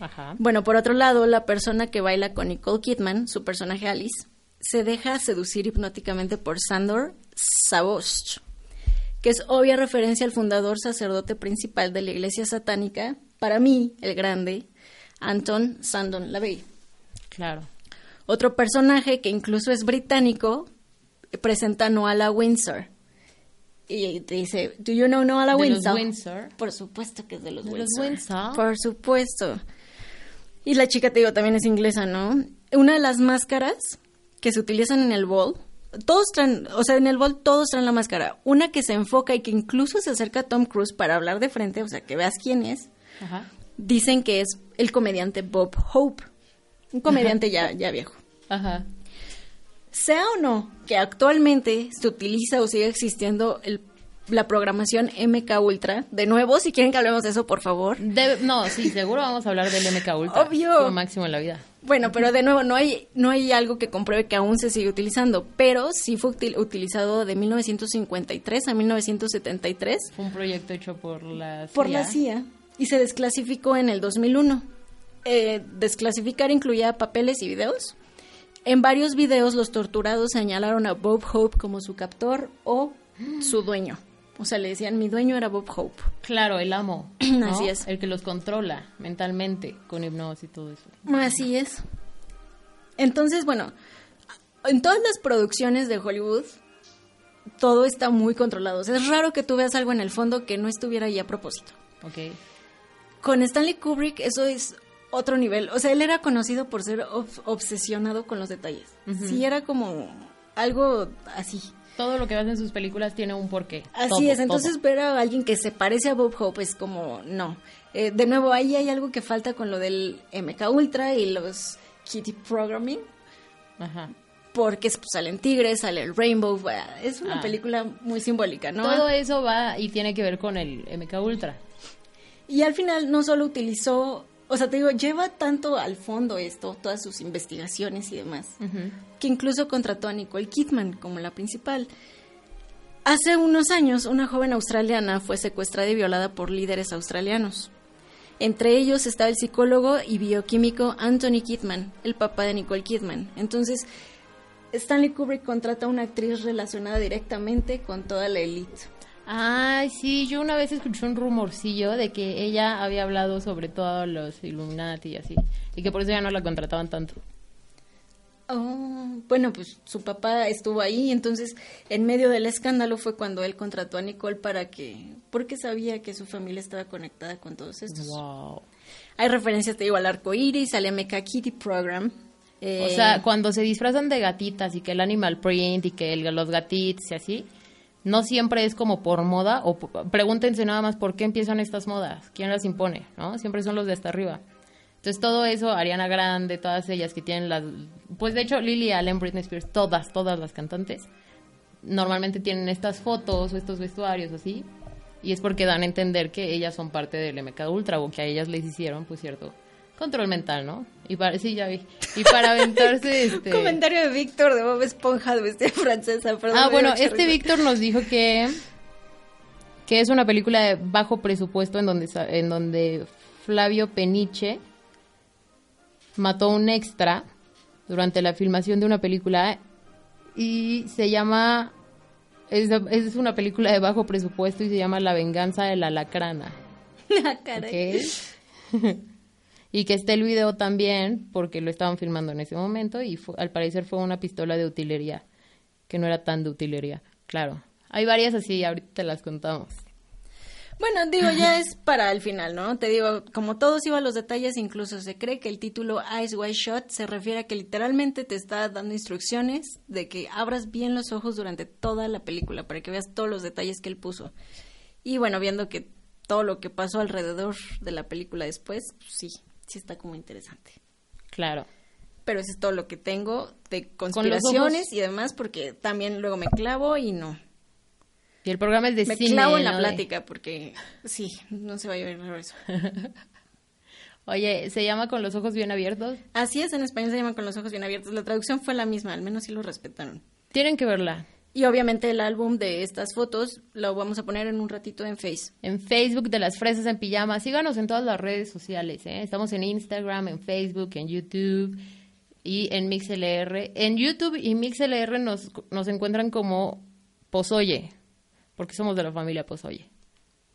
Ajá. Bueno, por otro lado, la persona que baila con Nicole Kidman, su personaje Alice, se deja seducir hipnóticamente por Sandor Savost, que es obvia referencia al fundador sacerdote principal de la iglesia satánica, para mí, el grande, Anton Sandon LaVey. Claro. Otro personaje que incluso es británico presenta a Noala Windsor. Y te dice, ¿Do you know Noala De los Windsor? Windsor. Por supuesto que es de los De los Windsor. Windsor. Por supuesto. Y la chica, te digo, también es inglesa, ¿no? Una de las máscaras que se utilizan en el ball, todos traen, o sea, en el ball todos traen la máscara. Una que se enfoca y que incluso se acerca a Tom Cruise para hablar de frente, o sea, que veas quién es, Ajá. dicen que es el comediante Bob Hope. Un comediante ya, ya viejo. Ajá. Sea o no que actualmente se utiliza o sigue existiendo el- la programación MK Ultra, de nuevo, si quieren que hablemos de eso, por favor. No, sí, seguro vamos a hablar del MK Ultra. Obvio. Lo máximo en la vida. Bueno, pero de nuevo, no hay, no hay algo que compruebe que aún se sigue utilizando, pero sí fue util- utilizado de 1953 a 1973 Fue un proyecto hecho por la por la CIA y se desclasificó en el 2001. Eh, desclasificar incluía papeles y videos. En varios videos los torturados señalaron a Bob Hope como su captor o su dueño. O sea, le decían, mi dueño era Bob Hope. Claro, el amo. ¿no? Así es. El que los controla mentalmente con hipnosis y todo eso. Así es. Entonces, bueno, en todas las producciones de Hollywood, todo está muy controlado. O sea, es raro que tú veas algo en el fondo que no estuviera ahí a propósito. Ok. Con Stanley Kubrick, eso es otro nivel. O sea, él era conocido por ser ob- obsesionado con los detalles. Sí, era como algo así. Todo lo que ves en sus películas tiene un porqué. Así Todo, es, entonces todo. ver a alguien que se parece a Bob Hope es como, no. Eh, de nuevo, ahí hay algo que falta con lo del MK Ultra y los Kitty Programming. Ajá. porque pues, salen tigres, sale el rainbow, bah, es una Ah. película muy simbólica, ¿no? Todo eso va y tiene que ver con el MK Ultra. Y al final no solo utilizó, o sea, te digo, lleva tanto al fondo esto, todas sus investigaciones y demás, que incluso contrató a Nicole Kidman como la principal. Hace unos años, una joven australiana fue secuestrada y violada por líderes australianos. Entre ellos estaba el psicólogo y bioquímico Anthony Kidman, el papá de Nicole Kidman. Entonces, Stanley Kubrick contrata a una actriz relacionada directamente con toda la élite. Ay, sí, yo una vez escuché un rumorcillo de que ella había hablado sobre todos los Illuminati y así. Y que por eso ya no la contrataban tanto. Oh, bueno, pues su papá estuvo ahí, entonces en medio del escándalo fue cuando él contrató a Nicole para que, porque sabía que su familia estaba conectada con todos estos. Wow. Hay referencias, te digo, al arco iris, al MK Kitty Program. eh, O sea, cuando se disfrazan de gatitas y que el animal print y que el- los gatitos y así, no siempre es como por moda o pregúntense nada más por qué empiezan estas modas, quién las impone, ¿no? Siempre son los de hasta arriba. Entonces todo eso, Ariana Grande, todas ellas que tienen las... Pues de hecho Lily Allen, Britney Spears, todas, todas las cantantes, normalmente tienen estas fotos o estos vestuarios así, y es porque dan a entender que ellas son parte del MK Ultra o que a ellas les hicieron, pues cierto, control mental, ¿no? Y para, sí, ya vi. Y para aventarse este... Comentario de Víctor de Bob Esponja de bestia francesa, perdón. Ah, bueno, este. Víctor nos dijo que que es una película de bajo presupuesto en donde en donde Flavio Peniche mató a un extra durante la filmación de una película y se llama es, es una película de bajo presupuesto y se llama La venganza de la lacrana. Ah, caray. Ok. y que esté el video también, porque lo estaban filmando en ese momento, y fu- al parecer fue una pistola de utilería, que no era tan de utilería. Claro. Hay varias así, ahorita te las contamos. Bueno, digo, ya es para el final, ¿no? Te digo, como todos iba a los detalles, incluso se cree que el título Eyes Wide Shut se refiere a que literalmente te está dando instrucciones de que abras bien los ojos durante toda la película para que veas todos los detalles que él puso. Y bueno, viendo que todo lo que pasó alrededor de la película después, pues sí, sí está como interesante. Claro. Pero eso es todo lo que tengo de conspiraciones y demás, porque también luego me clavo y no. Y el programa es de Me cine. clavo en la plática porque sí, no se va a oír eso. Oye, ¿se llama Con los ojos bien abiertos? Así es, en español se llama Con los ojos bien abiertos. La traducción fue la misma, al menos sí lo respetaron. Tienen que verla. Y obviamente el álbum de estas fotos lo vamos a poner en un ratito en Face. En Facebook de las fresas en pijama. Síganos en todas las redes sociales. ¿eh? Estamos en Instagram, en Facebook, en YouTube y en MixLR. En YouTube y MixLR nos, nos encuentran como Pozoye, porque somos de la familia Pozoye.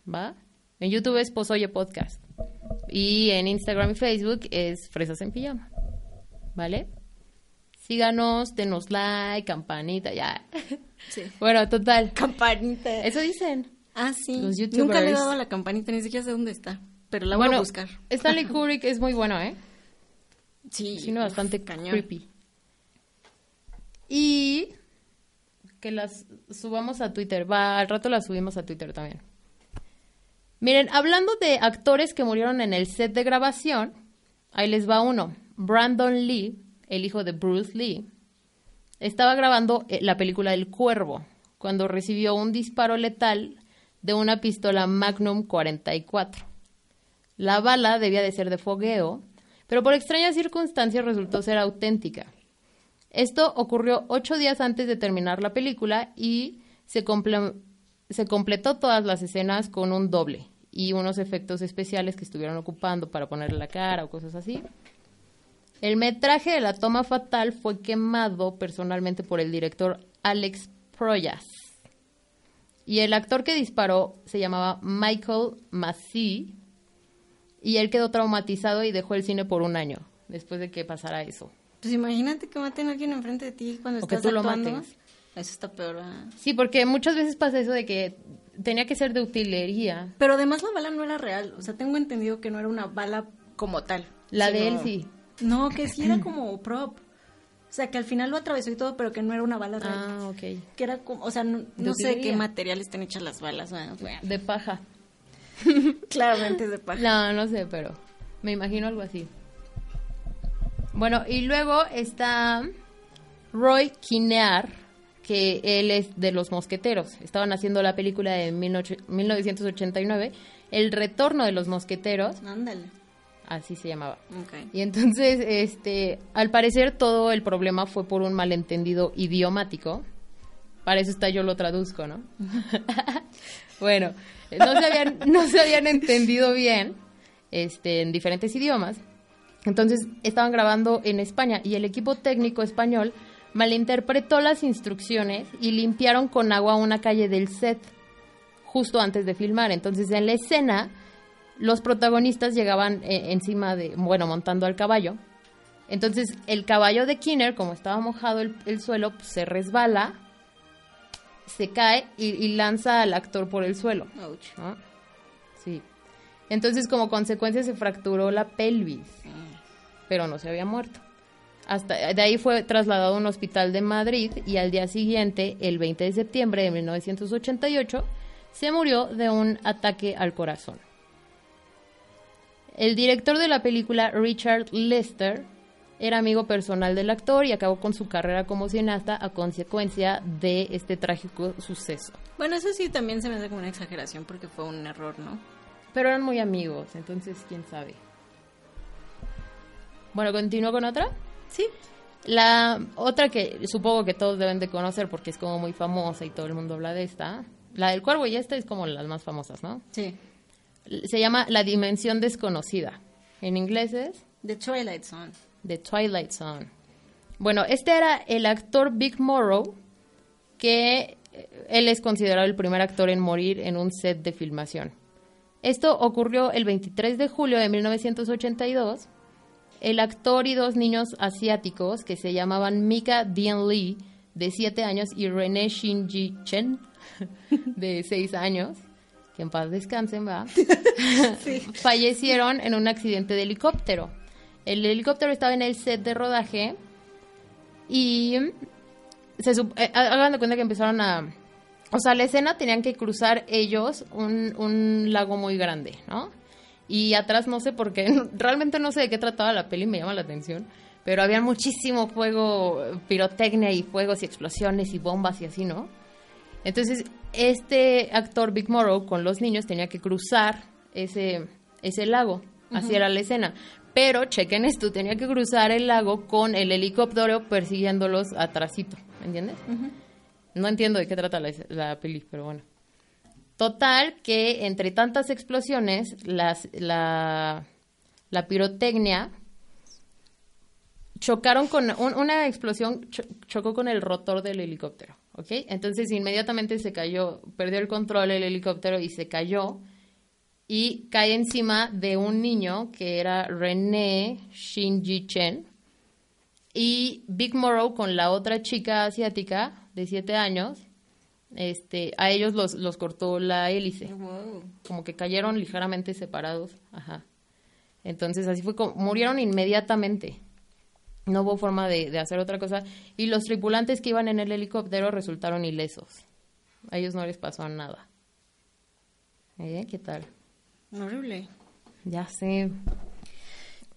¿Va? En YouTube es Pozoye Podcast. Y en Instagram y Facebook es Fresas en Pijama. ¿Vale? Síganos, denos like, campanita, ya. Sí. Bueno, total. Campanita. Eso dicen. Ah, sí. Los Nunca le he youtubers. dado la campanita, ni siquiera sé dónde está. Pero la voy bueno, a buscar. Stanley Kubrick es muy bueno, ¿eh? Sí. Sí, no, bastante uf, cañón. creepy. Y que las subamos a Twitter. Va, al rato las subimos a Twitter también. Miren, hablando de actores que murieron en el set de grabación, ahí les va uno. Brandon Lee, el hijo de Bruce Lee, estaba grabando eh, la película El Cuervo cuando recibió un disparo letal de una pistola Magnum 44. La bala debía de ser de fogueo, pero por extrañas circunstancias resultó ser auténtica. Esto ocurrió ocho días antes de terminar la película y se, comple- se completó todas las escenas con un doble y unos efectos especiales que estuvieron ocupando para ponerle la cara o cosas así. El metraje de la toma fatal fue quemado personalmente por el director Alex Proyas. Y el actor que disparó se llamaba Michael Massey y él quedó traumatizado y dejó el cine por un año después de que pasara eso. Pues imagínate que maten a alguien enfrente de ti cuando O que estás tú lo actuando. mates. Eso está peor. ¿verdad? Sí, porque muchas veces pasa eso de que tenía que ser de utilería. Pero además la bala no era real. O sea, tengo entendido que no era una bala como tal. La de él sí. No, que sí era como prop. O sea, que al final lo atravesó y todo, pero que no era una bala real. Ah, ok. Que era como, o sea, no, sé de qué material están hechas las balas. Bueno, bueno, De paja. claramente es de paja. No, no sé, pero me imagino algo así. Bueno, y luego está Roy Kinnear, que él es de los mosqueteros. Estaban haciendo la película de 19 1989, El retorno de los mosqueteros, Ándale. Así se llamaba. Y entonces, este, al parecer todo el problema fue por un malentendido idiomático. Para eso está yo lo traduzco, ¿no? bueno, no se habían, no se habían entendido bien, este, en diferentes idiomas. Entonces estaban grabando en España y el equipo técnico español malinterpretó las instrucciones y limpiaron con agua una calle del set justo antes de filmar. Entonces en la escena los protagonistas llegaban eh, encima de, bueno, montando al caballo. Entonces el caballo de Kinner, como estaba mojado el, el suelo, pues, se resbala, se cae y, y lanza al actor por el suelo. Ouch. ¿no? Sí. Entonces como consecuencia se fracturó la pelvis, pero no se había muerto. Hasta de ahí fue trasladado a un hospital de Madrid y al día siguiente, el 20 de septiembre de 1988, se murió de un ataque al corazón. El director de la película, Richard Lester, era amigo personal del actor y acabó con su carrera como cineasta a consecuencia de este trágico suceso. Bueno, eso sí también se me hace como una exageración porque fue un error, ¿no? Pero eran muy amigos, entonces quién sabe. Bueno, continúo con otra. Sí. La otra que supongo que todos deben de conocer porque es como muy famosa y todo el mundo habla de esta. La del cuervo y esta es como las más famosas, ¿no? Sí. Se llama La Dimensión Desconocida. En inglés es The Twilight Zone. The Twilight Zone. Bueno, este era el actor Big Morrow, que eh, él es considerado el primer actor en morir en un set de filmación. Esto ocurrió el 23 de julio de 1982. El actor y dos niños asiáticos que se llamaban Mika Dean Lee, de 7 años, y René Shinji Chen, de 6 años, que en paz descansen, va, fallecieron en un accidente de helicóptero. El helicóptero estaba en el set de rodaje y se eh, hagan de cuenta que empezaron a... O sea, la escena tenían que cruzar ellos un, un lago muy grande, ¿no? Y atrás no sé por qué, realmente no sé de qué trataba la peli, me llama la atención, pero había muchísimo fuego, pirotecnia y fuegos y explosiones y bombas y así, ¿no? Entonces, este actor Big Morrow con los niños tenía que cruzar ese, ese lago. Así era la escena. Pero, chequen esto, tenía que cruzar el lago con el helicóptero persiguiéndolos atrásito, ¿me entiendes? No entiendo de qué trata la, la peli, pero bueno. Total, que entre tantas explosiones, las, la, la pirotecnia chocaron con una explosión chocó con el rotor del helicóptero, ¿ok? Entonces inmediatamente se cayó, perdió el control el helicóptero y se cayó y cae encima de un niño que era René Shinji Chen y Big Morrow con la otra chica asiática de siete años. Este, a ellos los, los cortó la hélice. Como que cayeron ligeramente separados. Ajá. Entonces así fue como murieron inmediatamente. No hubo forma de, hacer otra cosa. Y los tripulantes que iban en el helicóptero resultaron ilesos. A ellos no les pasó nada. ¿Eh? ¿Qué tal? Horrible. Ya sé.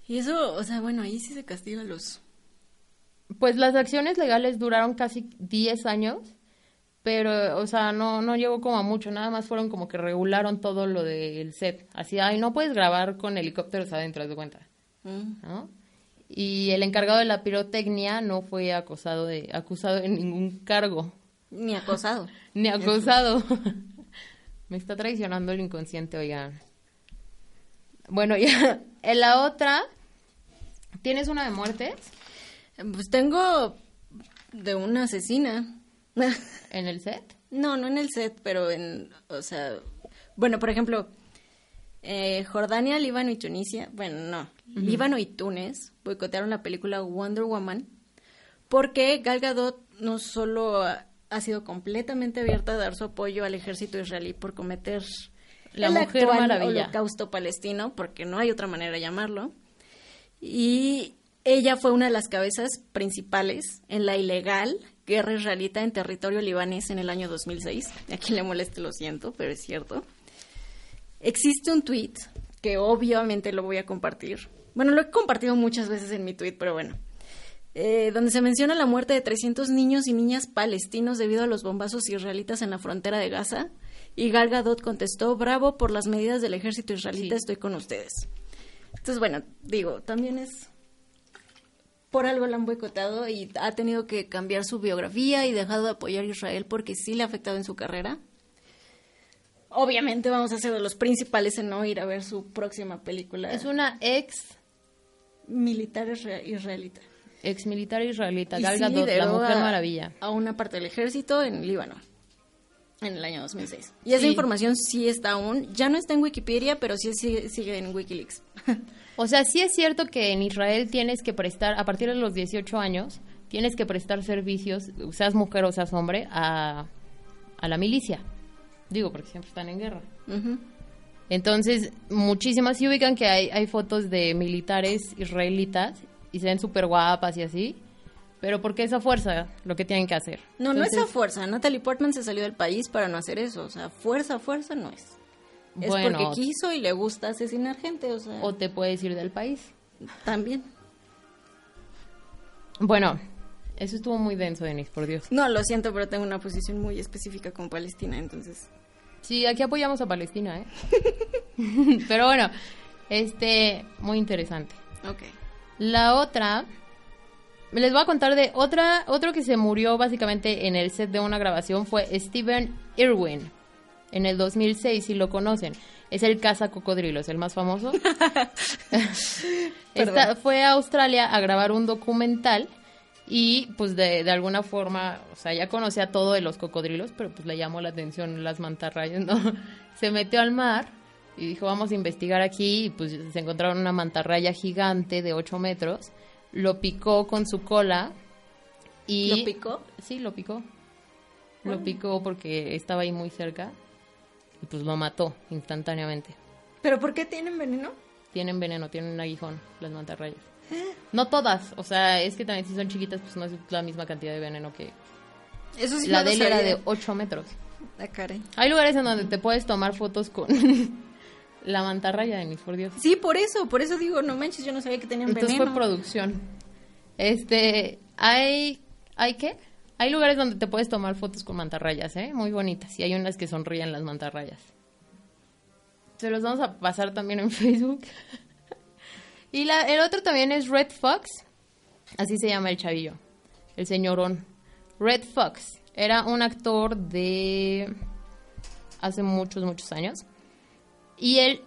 Y eso, o sea, bueno, ahí sí se castiga los... Pues las acciones legales duraron casi 10 años, pero, o sea, no, no llegó como a mucho, nada más fueron como que regularon todo lo del set. Así, ay, no puedes grabar con helicópteros adentro, de cuenta. Mm. ¿No? Y el encargado de la pirotecnia no fue acosado de, acusado de ningún cargo. Ni acosado. Ni acosado. Me está traicionando el inconsciente, oigan. Bueno, ya, en la otra, ¿tienes una de muertes? Pues tengo de una asesina. ¿En el set? No, no en el set, pero en, o sea, bueno, por ejemplo, eh, Jordania, Líbano y Tunisia, bueno, no, Líbano y Túnez boicotearon la película Wonder Woman porque Gal Gadot no solo ha sido completamente abierta a dar su apoyo al ejército israelí por cometer la el mujer actual holocausto palestino, porque no hay otra manera de llamarlo, y ella fue una de las cabezas principales en la ilegal guerra israelita en territorio libanés en el año 2006. A quien le moleste lo siento, pero es cierto. Existe un tweet que obviamente lo voy a compartir. Bueno, lo he compartido muchas veces en mi tweet, pero bueno. Eh, donde se menciona la muerte de 300 niños y niñas palestinos debido a los bombazos israelitas en la frontera de Gaza. Y Gal Gadot contestó, bravo por las medidas del ejército israelita, estoy con ustedes. Entonces, bueno, digo, también es por algo la han boicotado y ha tenido que cambiar su biografía y dejado de apoyar a Israel porque sí le ha afectado en su carrera obviamente vamos a ser de los principales en no ir a ver su próxima película. Es una ex militar israelita. Ex militar israelita, Gal Gadot, la Mujer Maravilla. A una parte del ejército en Líbano en el año 2006. Y esa información sí está aún, ya no está en Wikipedia, pero sí sigue, en Wikileaks. o sea, sí es cierto que en Israel tienes que prestar, a partir de los 18 años, tienes que prestar servicios, seas mujer o seas hombre, a, a la milicia. Digo, porque siempre están en guerra. Entonces, muchísimas sí ubican que hay, hay fotos de militares israelitas y se ven súper guapas y así. Pero ¿por qué esa fuerza lo que tienen que hacer? No, no es esa fuerza. Natalie Portman se salió del país para no hacer eso. O sea, fuerza, fuerza no es. Es porque quiso y le gusta asesinar gente, o sea. O te puedes ir del país. También. Bueno, eso estuvo muy denso, Denis, por Dios. No, lo siento, pero tengo una posición muy específica con Palestina, entonces. Sí, aquí apoyamos a Palestina, ¿eh? pero bueno, este, muy interesante. Ok. La otra, les voy a contar de otra, otro que se murió básicamente en el set de una grabación fue Steven Irwin en el 2006, si lo conocen. Es el caza cocodrilos, el más famoso. fue a Australia a grabar un documental y pues de, de, alguna forma, o sea, ya conocía todo de los cocodrilos, pero pues le llamó la atención las mantarrayas, ¿no? Se metió al mar y dijo, vamos a investigar aquí, y pues se encontraron una mantarraya gigante de 8 metros, lo picó con su cola y... ¿Lo picó? Sí, lo picó. Lo picó porque estaba ahí muy cerca y pues lo mató instantáneamente. ¿Pero por qué tienen veneno? Tienen veneno, tienen un aguijón las mantarrayas. No todas, o sea, es que también si son chiquitas, pues no es la misma cantidad de veneno que... Eso sí la de él era de 8 metros. Ah, Hay lugares en donde te puedes tomar fotos con la mantarraya de mis por Dios. Sí, por eso, por eso digo, no manches, yo no sabía que tenían Entonces veneno. fue producción. Este, hay, ¿hay qué? Hay lugares donde te puedes tomar fotos con mantarrayas, ¿eh? Muy bonitas. Y hay unas que sonríen las mantarrayas. Se los vamos a pasar también en Facebook. Y la, el otro también es Red Fox. Así se llama el chavillo. El señorón. Red Fox. Era un actor de hace muchos, muchos años. Y él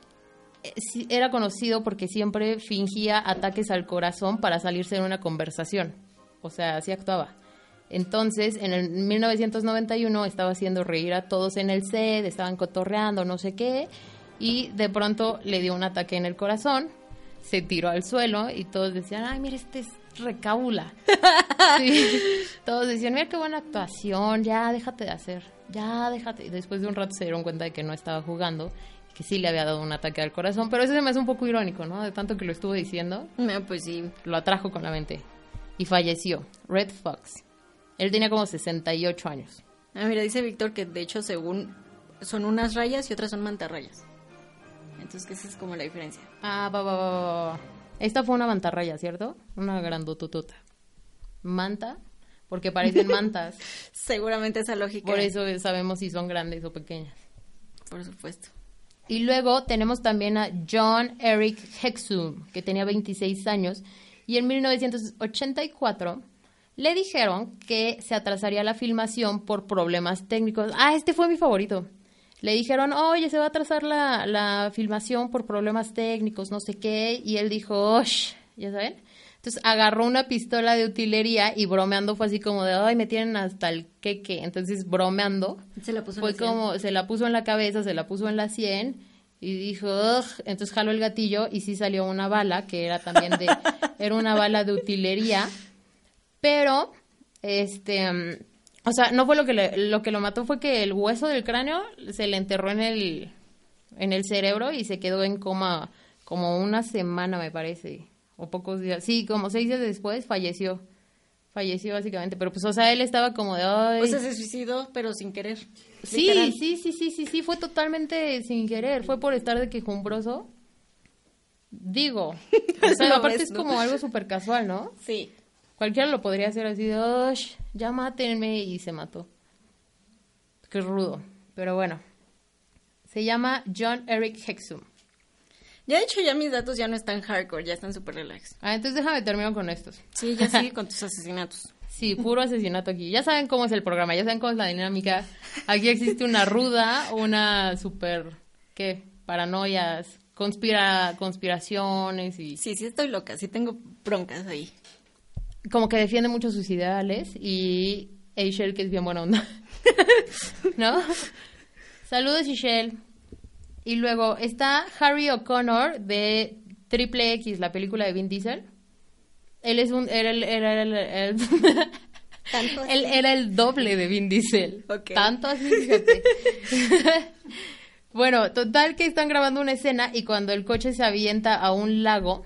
eh, era conocido porque siempre fingía ataques al corazón para salirse en una conversación. O sea, así actuaba. Entonces, en el 1991 estaba haciendo reír a todos en el set, estaban cotorreando, no sé qué, y de pronto le dio un ataque en el corazón, se tiró al suelo y todos decían, ay, mira, este es recábula. Sí. Todos decían, mira qué buena actuación, ya déjate de hacer, ya déjate. Y después de un rato se dieron cuenta de que no estaba jugando, que sí le había dado un ataque al corazón, pero eso se me hace un poco irónico, ¿no? De tanto que lo estuvo diciendo, No, pues sí. lo atrajo con la mente. Y falleció, Red Fox. Él tenía como 68 años. Ah, mira, dice Víctor que de hecho según son unas rayas y otras son mantarrayas. Entonces, que esa es como la diferencia. Ah, va, va, va, va, va. Esta fue una mantarraya, ¿cierto? Una grandototota. Manta, porque parecen mantas. Seguramente esa lógica. Por eso sabemos si son grandes o pequeñas. Por supuesto. Y luego tenemos también a John Eric Hexum, que tenía 26 años, y en 1984 le dijeron que se atrasaría la filmación por problemas técnicos. Ah, este fue mi favorito. Le dijeron, oye, se va a atrasar la, la filmación por problemas técnicos, no sé qué, y él dijo, osh, ya saben. Entonces agarró una pistola de utilería y bromeando fue así como de, ay, me tienen hasta el queque. Entonces bromeando Se la puso en fue la sien. como, se la puso en la cabeza, se la puso en la sien y dijo, "Ugh". entonces jaló el gatillo y sí salió una bala, que era también de, era una bala de utilería, pero, este, mm, o sea, no fue lo que le- lo que lo mató fue que el hueso del cráneo se le enterró en el, en el cerebro y se quedó en coma como una semana, me parece, o pocos días, sí, como seis días después falleció. Falleció básicamente, pero pues, o sea, él estaba como de, ay, O sea, se suicidó, pero sin querer. Sí, Literal. sí, sí, sí, sí, sí, fue totalmente sin querer, fue por estar de quejumbroso. Digo, o sea, aparte ves, es ¿no? como algo súper casual, ¿no? Sí. Cualquiera lo podría hacer así de, "Ush, ya mátenme y se mató. Qué rudo, pero bueno. Se llama John Eric Hexum. Ya de hecho, ya mis datos ya no están hardcore, ya están súper relax. Ah, entonces déjame terminar con estos. Sí, ya sigue con tus asesinatos. Sí, puro asesinato aquí. Ya saben cómo es el programa, ya saben cómo es la dinámica. Aquí existe una ruda, una super, ¿qué? Paranoias, conspira, conspiraciones y Sí, sí estoy loca, sí tengo broncas ahí. Como que defiende mucho sus ideales y Eichel que es bien buena onda. ¿No? Saludos Eichel. Y luego está Harry O'Connor de Triple X, la película de Vin Diesel. Él es un era el, era el- el- Tanto así. él era el doble de Vin Diesel. Ok. Tanto así, fíjate. bueno, total que están grabando una escena y cuando el coche se avienta a un lago,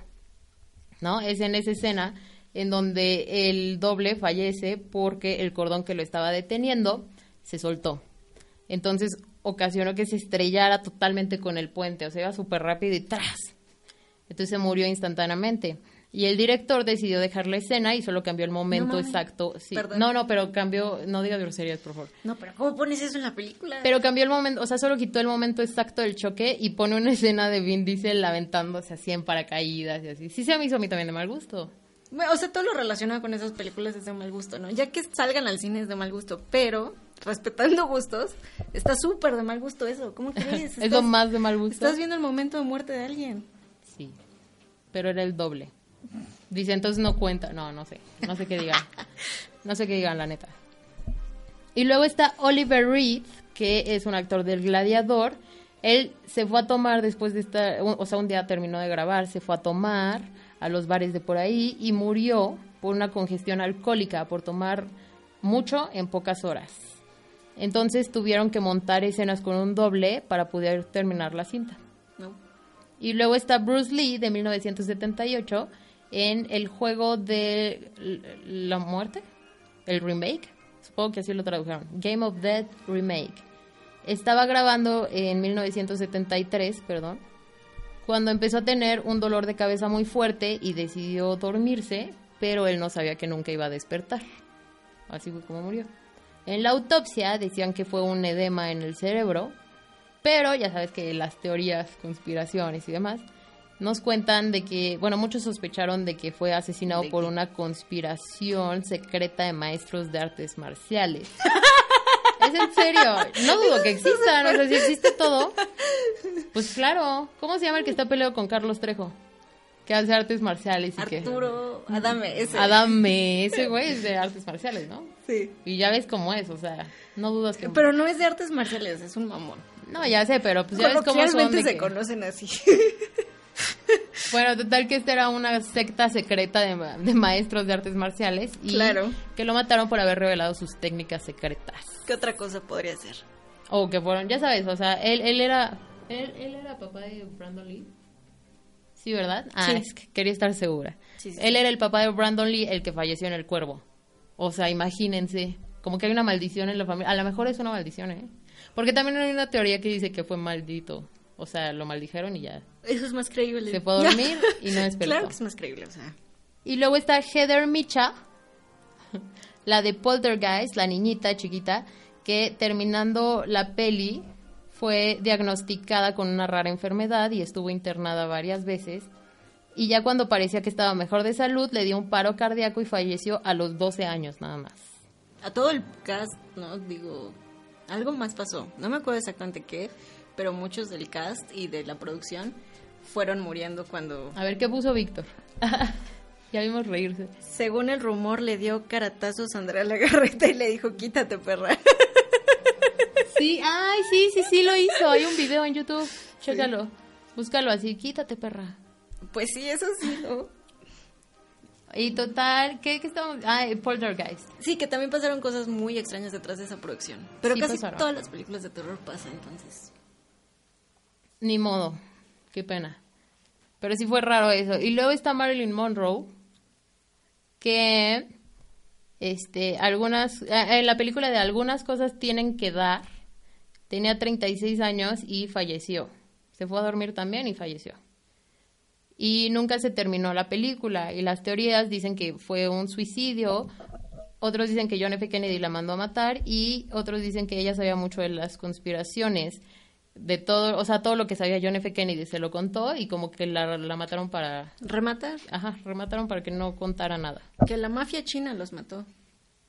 ¿no? Es en esa escena en donde el doble fallece porque el cordón que lo estaba deteniendo se soltó. Entonces ocasionó que se estrellara totalmente con el puente, o sea, iba súper rápido y ¡tras! Entonces se murió instantáneamente. Y el director decidió dejar la escena y solo cambió el momento exacto. Sí. Perdón. No, no, pero cambió, no digas groserías, por favor. No, pero ¿cómo pones eso en la película? Pero cambió el momento, o sea, solo quitó el momento exacto del choque y pone una escena de Vin Diesel aventándose así en paracaídas y así. Sí se me hizo a mí también de mal gusto. O sea, todo lo relacionado con esas películas es de mal gusto, ¿no? Ya que salgan al cine es de mal gusto, pero respetando gustos, está súper de mal gusto eso. ¿Cómo crees? es lo más de mal gusto. Estás viendo el momento de muerte de alguien. Sí, pero era el doble. Dice, entonces no cuenta. No, no sé. No sé qué digan. No sé qué digan, la neta. Y luego está Oliver Reed, que es un actor del Gladiador. Él se fue a tomar después de estar, o sea, un día terminó de grabar, se fue a tomar a los bares de por ahí y murió por una congestión alcohólica, por tomar mucho en pocas horas. Entonces tuvieron que montar escenas con un doble para poder terminar la cinta. No. Y luego está Bruce Lee de 1978 en el juego de la muerte, el remake, supongo que así lo tradujeron, Game of Death Remake. Estaba grabando en 1973, perdón, cuando empezó a tener un dolor de cabeza muy fuerte y decidió dormirse, pero él no sabía que nunca iba a despertar. Así fue como murió. En la autopsia decían que fue un edema en el cerebro, pero ya sabes que las teorías, conspiraciones y demás nos cuentan de que, bueno, muchos sospecharon de que fue asesinado ¿De por una conspiración secreta de maestros de artes marciales. es en serio, no dudo que existan, o sea, si existe todo, pues claro. ¿Cómo se llama el que está peleado con Carlos Trejo? Que hace artes marciales y que... Arturo, Adame, ese. Adame, ese güey es de artes marciales, ¿no? Sí. Y ya ves cómo es, o sea, no dudas que... Pero no es de artes marciales, es un mamón. No, ya sé, pero pues ya ves cómo son de se que- conocen así. Bueno, total que esta era una secta secreta de, ma- de maestros de artes marciales y Claro. que lo mataron por haber revelado sus técnicas secretas. ¿Qué otra cosa podría ser? O que fueron, ya sabes, o sea, él, él era él, él era papá de Brandon Lee. Sí, ¿verdad? Ah, Sí. es que quería estar segura. Sí, sí, él era el papá de Brandon Lee, el que falleció en el cuervo. O sea, imagínense, como que hay una maldición en la familia. A lo mejor es una maldición, ¿eh? Porque también hay una teoría que dice que fue maldito. O sea, lo maldijeron y ya Eso es más creíble. Se fue a dormir y no despertó. Claro que es más creíble, o sea. Y luego está Heather Micha, la de Poltergeist, la niñita chiquita, que terminando la peli fue diagnosticada con una rara enfermedad y estuvo internada varias veces. Y ya cuando parecía que estaba mejor de salud, le dio un paro cardíaco y falleció a los 12 años nada más. A todo el cast, ¿no? Digo, algo más pasó. No me acuerdo exactamente qué, pero muchos del cast y de la producción fueron muriendo cuando, A ver qué puso Víctor. ya vimos reírse. según el rumor, le dio caratazos a Andrea Legarreta y le dijo, quítate, perra. Sí, ay, sí, sí, sí lo hizo. Hay un video en YouTube. Chécalo. Búscalo así, quítate, perra. Pues sí, eso sí, ¿no? Y total, ¿qué, qué estamos? Ah, eh, Poltergeist. Sí, que también pasaron cosas muy extrañas detrás de esa producción. Pero Sí casi pasaron. todas las películas de terror pasan, entonces. Ni modo. Qué pena. Pero sí fue raro eso. Y luego está Marilyn Monroe, que este, algunas, en la película de algunas cosas tienen que dar, tenía 36 años y falleció. Se fue a dormir también y falleció. Y nunca se terminó la película. Y las teorías dicen que fue un suicidio. Otros dicen que John F. Kennedy la mandó a matar. Y otros dicen que ella sabía mucho de las conspiraciones. De todo, o sea, todo lo que sabía John F. Kennedy se lo contó. Y como que la, la mataron para. Rematar, Ajá, remataron para que no contara nada. que la mafia china los mató.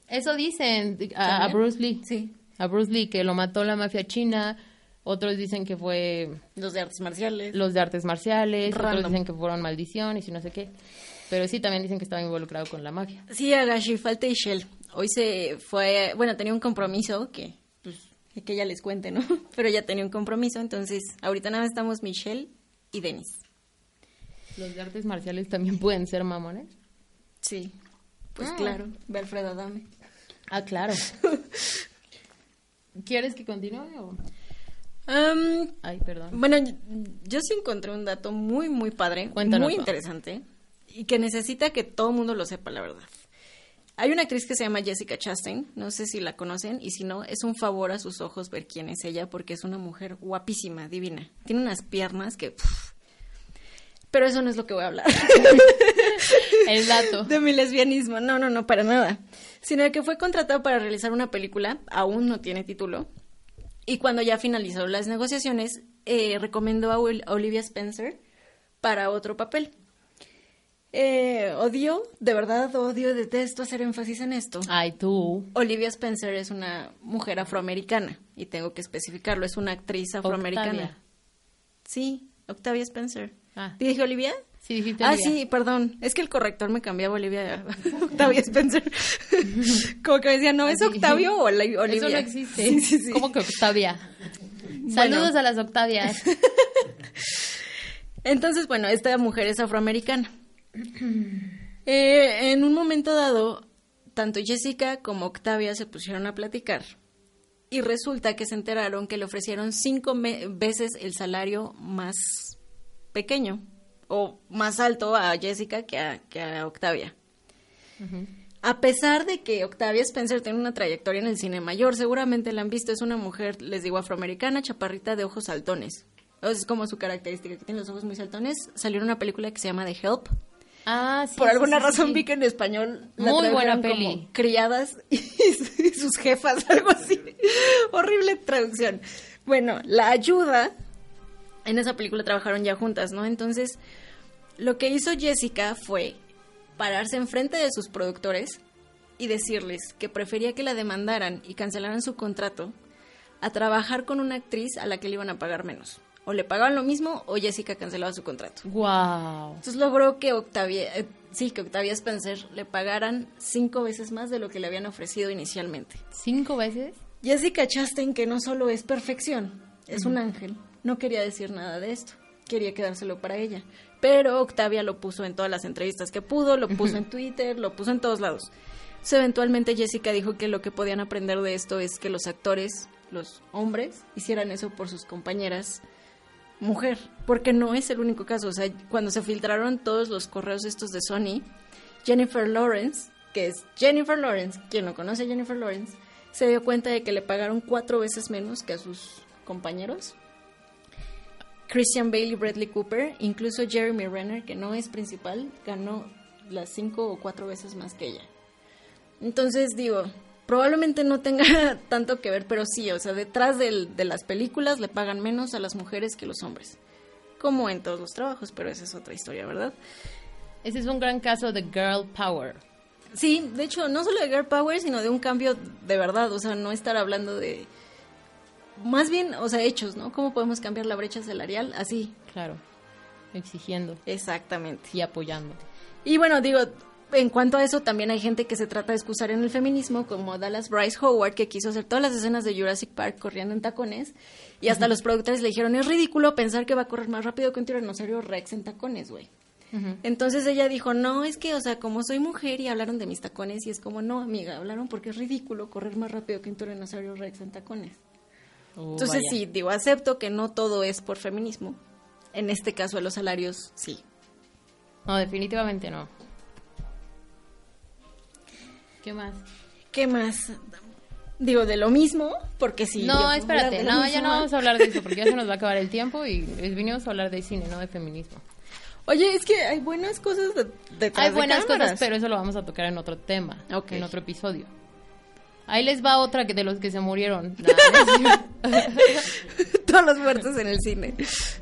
Eso dicen a. Bruce Lee. Sí, A Bruce Lee, que lo mató la mafia china. Otros dicen que fue los de artes marciales. los de artes marciales, otros dicen que fueron maldiciones y no sé qué. Pero sí, también dicen que estaba involucrado con la mafia. Sí, Agashi, falta Ishel. Hoy se fue, bueno, tenía un compromiso que, pues, que ella les cuente, ¿no? Pero ya tenía un compromiso, entonces ahorita nada más estamos Michelle y Denis. ¿Los de artes marciales también pueden ser mamones? Sí, pues Ah. claro, ve Alfredo Adame. Ah, claro. ¿Quieres que continúe o...? Ay, perdón. bueno, yo, yo sí encontré un dato muy, muy padre, muy interesante y que necesita que todo el mundo lo sepa, la verdad. Hay una actriz que se llama Jessica Chastain, no sé si la conocen, y si no, es un favor a sus ojos ver quién es ella, porque es una mujer guapísima, divina. Tiene unas piernas que... pff. Pero eso no es lo que voy a hablar. El dato. de mi lesbianismo. No, no, no, para nada. Sino que fue contratado para realizar una película, aún no tiene título. Y cuando ya finalizó las negociaciones, eh, recomendó a Olivia Spencer para otro papel. Eh, odio, de verdad odio, detesto hacer énfasis en esto. Ay, tú. Olivia Spencer es una mujer afroamericana, y tengo que especificarlo, es una actriz afroamericana. Octavia. Sí, Octavia Spencer. Ah. ¿Dije Olivia? Sí, dijiste Ah, Olivia. sí, perdón. Es que el corrector me cambiaba Olivia a Octavia Spencer. Como que me decía, ¿no es. Octavio o Oli- Olivia? Eso no existe. Sí, sí, sí. ¿Cómo que Octavia? Saludos a las Octavias. Entonces, bueno, esta mujer es afroamericana. Eh, en un momento dado, tanto Jessica como Octavia se pusieron a platicar y resulta que se enteraron que le ofrecieron cinco veces el salario más pequeño o más alto a Jessica que a, que a Octavia. A pesar de que Octavia Spencer tiene una trayectoria en el cine mayor, seguramente la han visto, es una mujer, les digo, afroamericana, chaparrita de ojos saltones. Es como su característica, que tiene los ojos muy saltones. Salió en una película que se llama The Help. Ah, sí. Por sí, alguna sí, razón sí. vi que en español la Muy buena peli. como criadas y sus jefas, algo así. Horrible traducción. Bueno, la ayuda en esa película trabajaron ya juntas, ¿no? Entonces, lo que hizo Jessica fue pararse enfrente de sus productores y decirles que prefería que la demandaran y cancelaran su contrato a trabajar con una actriz a la que le iban a pagar menos. O le pagaban lo mismo o Jessica cancelaba su contrato. Wow. Entonces logró que Octavia, eh, sí, que Octavia Spencer le pagaran cinco veces más de lo que le habían ofrecido inicialmente. ¿Cinco veces? Jessica Chastain, que no solo es perfección, es un ángel, no quería decir nada de esto, quería quedárselo para ella. Pero Octavia lo puso en todas las entrevistas que pudo, lo puso en Twitter, lo puso en todos lados. Entonces, eventualmente Jessica dijo que lo que podían aprender de esto es que los actores, los hombres, hicieran eso por sus compañeras mujer, porque no es el único caso. O sea, cuando se filtraron todos los correos estos de Sony, Jennifer Lawrence, que es Jennifer Lawrence, quien no conoce a Jennifer Lawrence, se dio cuenta de que le pagaron cuatro veces menos que a sus compañeros. Christian Bale y Bradley Cooper, incluso Jeremy Renner, que no es principal, ganó las cinco o cuatro veces más que ella. Entonces digo, probablemente no tenga tanto que ver, pero sí, o sea, detrás del- de las películas le pagan menos a las mujeres que los hombres. Como en todos los trabajos, pero esa es otra historia, ¿verdad? Ese es un gran caso de girl power. Sí, de hecho, no solo de Girl Power, sino de un cambio de verdad, o sea, no estar hablando de... Más bien, o sea, hechos, ¿no? ¿Cómo podemos cambiar la brecha salarial? Así. Claro. Exigiendo Exactamente. y apoyando. Y bueno, digo, en cuanto a eso, también hay gente que se trata de excusar en el feminismo, como Dallas Bryce Howard, que quiso hacer todas las escenas de Jurassic Park corriendo en tacones, y hasta los productores le dijeron, es ridículo pensar que va a correr más rápido que un tiranosaurio Rex en tacones, güey. Entonces ella dijo, no, es que, o sea, como soy mujer y hablaron de mis tacones, y es como, no, amiga, hablaron porque es ridículo correr más rápido que un tiranosaurio Rex en tacones. Oh, Entonces vaya. sí, digo, acepto que no todo es por feminismo. En este caso de los salarios, sí. No, definitivamente no. ¿Qué más? ¿Qué más? Digo, de lo mismo, porque sí. no, espérate, no, ya no vamos a hablar de eso porque ya se nos va a acabar el tiempo y vinimos a hablar de cine, no de feminismo. Oye, es que hay buenas cosas de, detrás Hay buenas cosas, pero eso lo vamos a tocar en otro tema, en otro episodio. Ahí les va otra que de los que se murieron. Todos los muertos en el cine.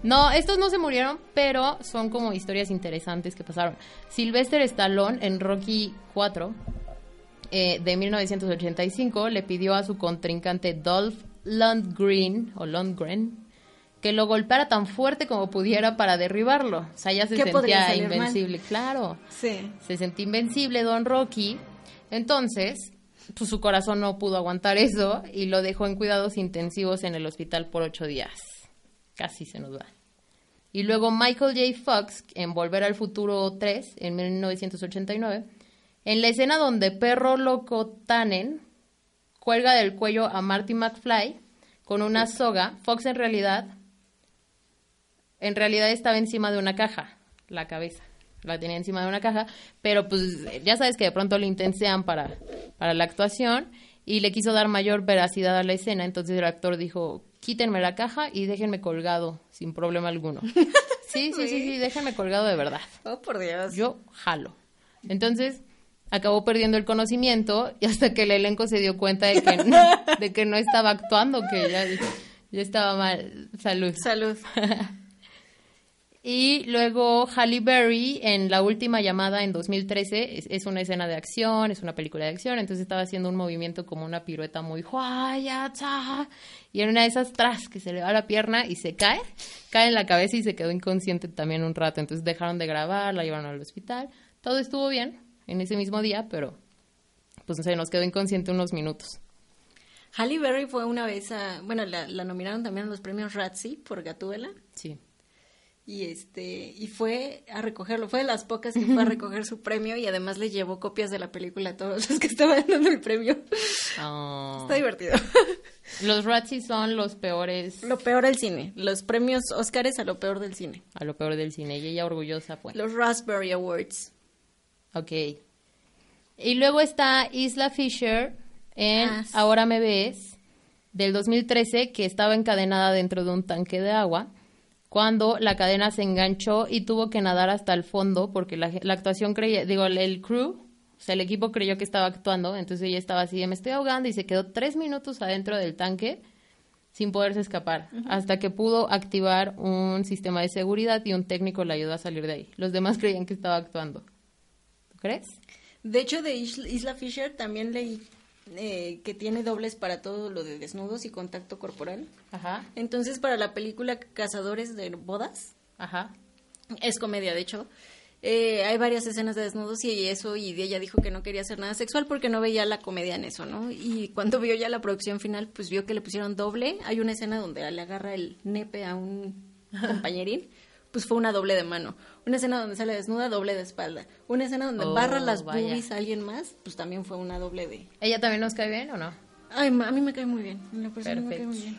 No, estos no se murieron, pero son como historias interesantes que pasaron. Sylvester Stallone en Rocky 4 eh, de 1985 le pidió a su contrincante Dolph Lundgren o Lundgren que lo golpeara tan fuerte como pudiera para derribarlo. O sea, ya se ¿Qué podría sentía mal? invencible, claro. Sí. Se sentía invencible Don Rocky. Entonces, pues su corazón no pudo aguantar eso y lo dejó en cuidados intensivos en el hospital por ocho días. Casi se nos va. Y luego Michael J. Fox en Volver al Futuro 3 en 1989, en la escena donde Perro Loco Tannen cuelga del cuello a Marty McFly con una soga, Fox en realidad en realidad estaba encima de una caja, la cabeza. La tenía encima de una caja, pero pues ya sabes que de pronto lo intensean para, para la actuación y le quiso dar mayor veracidad a la escena, entonces el actor dijo, quítenme la caja y déjenme colgado sin problema alguno. Sí, sí, sí, sí, déjenme colgado de verdad. Oh, por Dios. Yo jalo. Entonces acabó perdiendo el conocimiento y hasta que el elenco se dio cuenta de que no, de que no estaba actuando, que ya, ya estaba mal. Salud. Salud. Y luego Halle Berry en La Última Llamada en 2013 es, es una escena de acción, es una película de acción, entonces estaba haciendo un movimiento como una pirueta muy y en una de esas tras que se le va la pierna y se cae, cae en la cabeza y se quedó inconsciente también un rato, entonces dejaron de grabar, la llevaron al hospital, todo estuvo bien en ese mismo día, pero pues se nos quedó inconsciente unos minutos. Halle Berry fue una vez a... Bueno, la, la nominaron también a los premios Razzie por Gatúbela. Sí. Y este y fue a recogerlo. Fue de las pocas que fue a recoger su premio y además le llevó copias de la película a todos los que estaban dando el premio. Ah. Está divertido. Los Razzies son los peores Lo peor del cine. Los premios Óscares a lo peor del cine. a lo peor del cine y ella orgullosa fue. Los Raspberry Awards. Ok. Y luego está Isla Fisher en Ah, sí. Ahora me ves, del 2013, que estaba encadenada dentro de un tanque de agua, cuando la cadena se enganchó y tuvo que nadar hasta el fondo, porque la, la actuación creía, digo, el, el crew, o sea, el equipo creyó que estaba actuando, entonces ella estaba así, me estoy ahogando, y se quedó tres minutos adentro del tanque, sin poderse escapar, hasta que pudo activar un sistema de seguridad y un técnico le ayudó a salir de ahí. Los demás creían que estaba actuando. ¿Tú crees? De hecho, de Isla Isla Fisher también leí eh, que tiene dobles para todo lo de desnudos y contacto corporal. Ajá, Entonces, para la película Cazadores de Bodas, ajá. es comedia, de hecho, eh, hay varias escenas de desnudos y eso, y ella dijo que no quería hacer nada sexual porque no veía la comedia en eso, ¿no? Y cuando vio ya la producción final, pues vio que le pusieron doble. Hay una escena donde le agarra el nepe a un compañerín, pues fue una doble de mano. Una escena donde sale desnuda, doble de espalda. Una escena donde Oh, barra las vaya. boobies a alguien más, pues también fue una doble de... ¿Ella también nos cae bien o no? Ay, a mí me cae muy bien, en la persona me cae Perfecto. muy bien.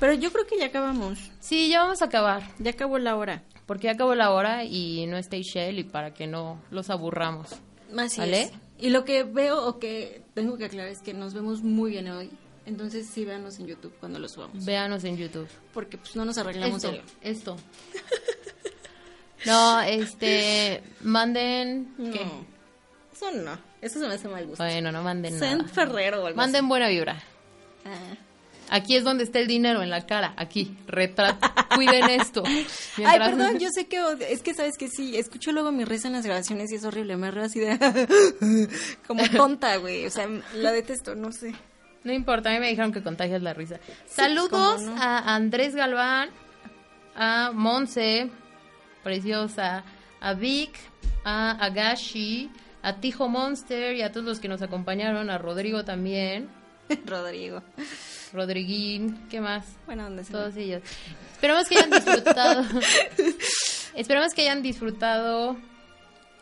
Pero yo creo que ya acabamos, Sí, ya vamos a acabar. ya acabó la hora. Porque ya acabó la hora y no está Ishel y para que no los aburramos. Así ¿Vale? es. Y lo que veo o que tengo que aclarar es que nos vemos muy bien hoy. Entonces sí, véanos en YouTube cuando lo subamos. Véanos en YouTube. Porque pues no nos arreglamos esto. No, este, manden... ¿qué? No. Eso no. Eso se me hace mal gusto. Bueno, no manden Sen nada. Ferrero o algo Manden buena vibra. Ah. Aquí es donde está el dinero, en la cara. Aquí, retrato. Cuiden esto. Ay, perdón, yo sé que es que sabes que sí, escucho luego mi risa en las grabaciones y es horrible, me río así de como tonta, güey, o sea, la detesto, no sé. No importa, a mí me dijeron que contagias la risa. Saludos cómo no. a Andrés Galván, a Monse, preciosa, a Vic, a Agashi, a Tijo Monster y a todos los que nos acompañaron, a Rodrigo también, Rodrigo. Rodriguín, ¿qué más? Bueno, ¿dónde se Todos ellos. Esperamos que hayan disfrutado. Esperamos que hayan disfrutado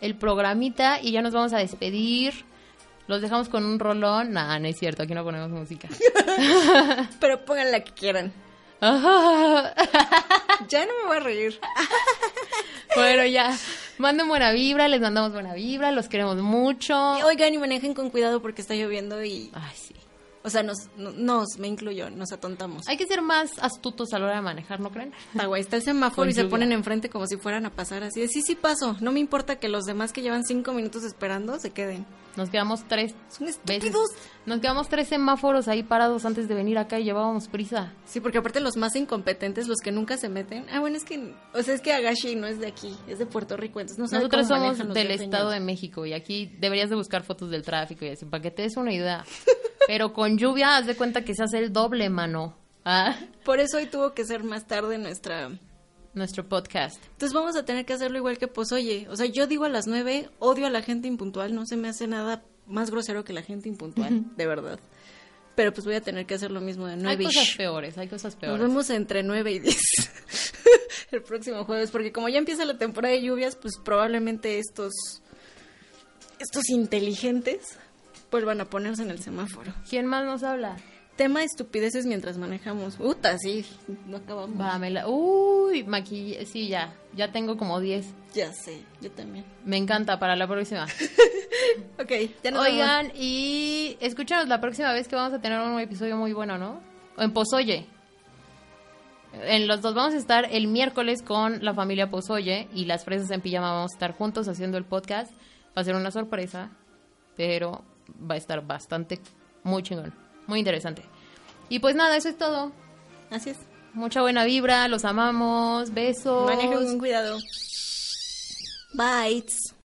el programita y ya nos vamos a despedir. Los dejamos con un rolón. Nah, no es cierto, aquí no ponemos música. Pero pongan la que quieran. Ya no me voy a reír. bueno, ya. Manden buena vibra, les mandamos buena vibra, los queremos mucho. Oigan y manejen con cuidado porque está lloviendo y, Ay, sí. o sea, nos, no- nos, me incluyo, nos atontamos. Hay que ser más astutos a la hora de manejar, ¿no creen? Está guay, está el semáforo Con y se ponen enfrente como si fueran a pasar así de, sí, sí paso, no me importa que los demás que llevan cinco minutos esperando se queden. Nos quedamos tres Son veces. Nos quedamos tres semáforos ahí parados antes de venir acá y llevábamos prisa. Sí, porque aparte los más incompetentes, los que nunca se meten. Ah, bueno, es que, o sea, es que Agashi no es de aquí, es de Puerto Rico, entonces no Nosotros somos del. Estado de México y aquí deberías de buscar fotos del tráfico y así, para que te des una idea. Pero con lluvia, haz de cuenta que se hace el doble, mano. Ah, Por eso hoy tuvo que ser más tarde nuestra... nuestro podcast. Entonces vamos a tener que hacerlo igual que pues oye, o sea, yo digo a las nueve, odio a la gente impuntual, no se me hace nada más grosero que la gente impuntual, de verdad. Pero pues voy a tener que hacer lo mismo de Hay nueve. cosas peores, hay cosas Nos peores. vemos entre 9 y 10 el próximo jueves, porque como ya empieza la temporada de lluvias, pues probablemente estos estos inteligentes pues van a ponerse en el semáforo. ¿Quién más nos habla? Tema estupideces mientras manejamos. Uta, sí, no acabamos. Va, me la- Uy, maquillaje. Sí, ya. Ya tengo como 10. Ya sé, yo también. Me encanta para la próxima. Ok, ya nos. Oigan, y escúchanos la próxima vez que vamos a tener un episodio muy bueno, ¿no? O en Pozoye. En los dos vamos a estar el miércoles con la familia Pozoye y las fresas en pijama vamos a estar juntos haciendo el podcast. Va a ser una sorpresa, pero va a estar bastante, muy chingón, muy interesante. Y pues nada, eso es todo. Así es. Mucha buena vibra, los amamos, besos. Manejen con cuidado. Bites.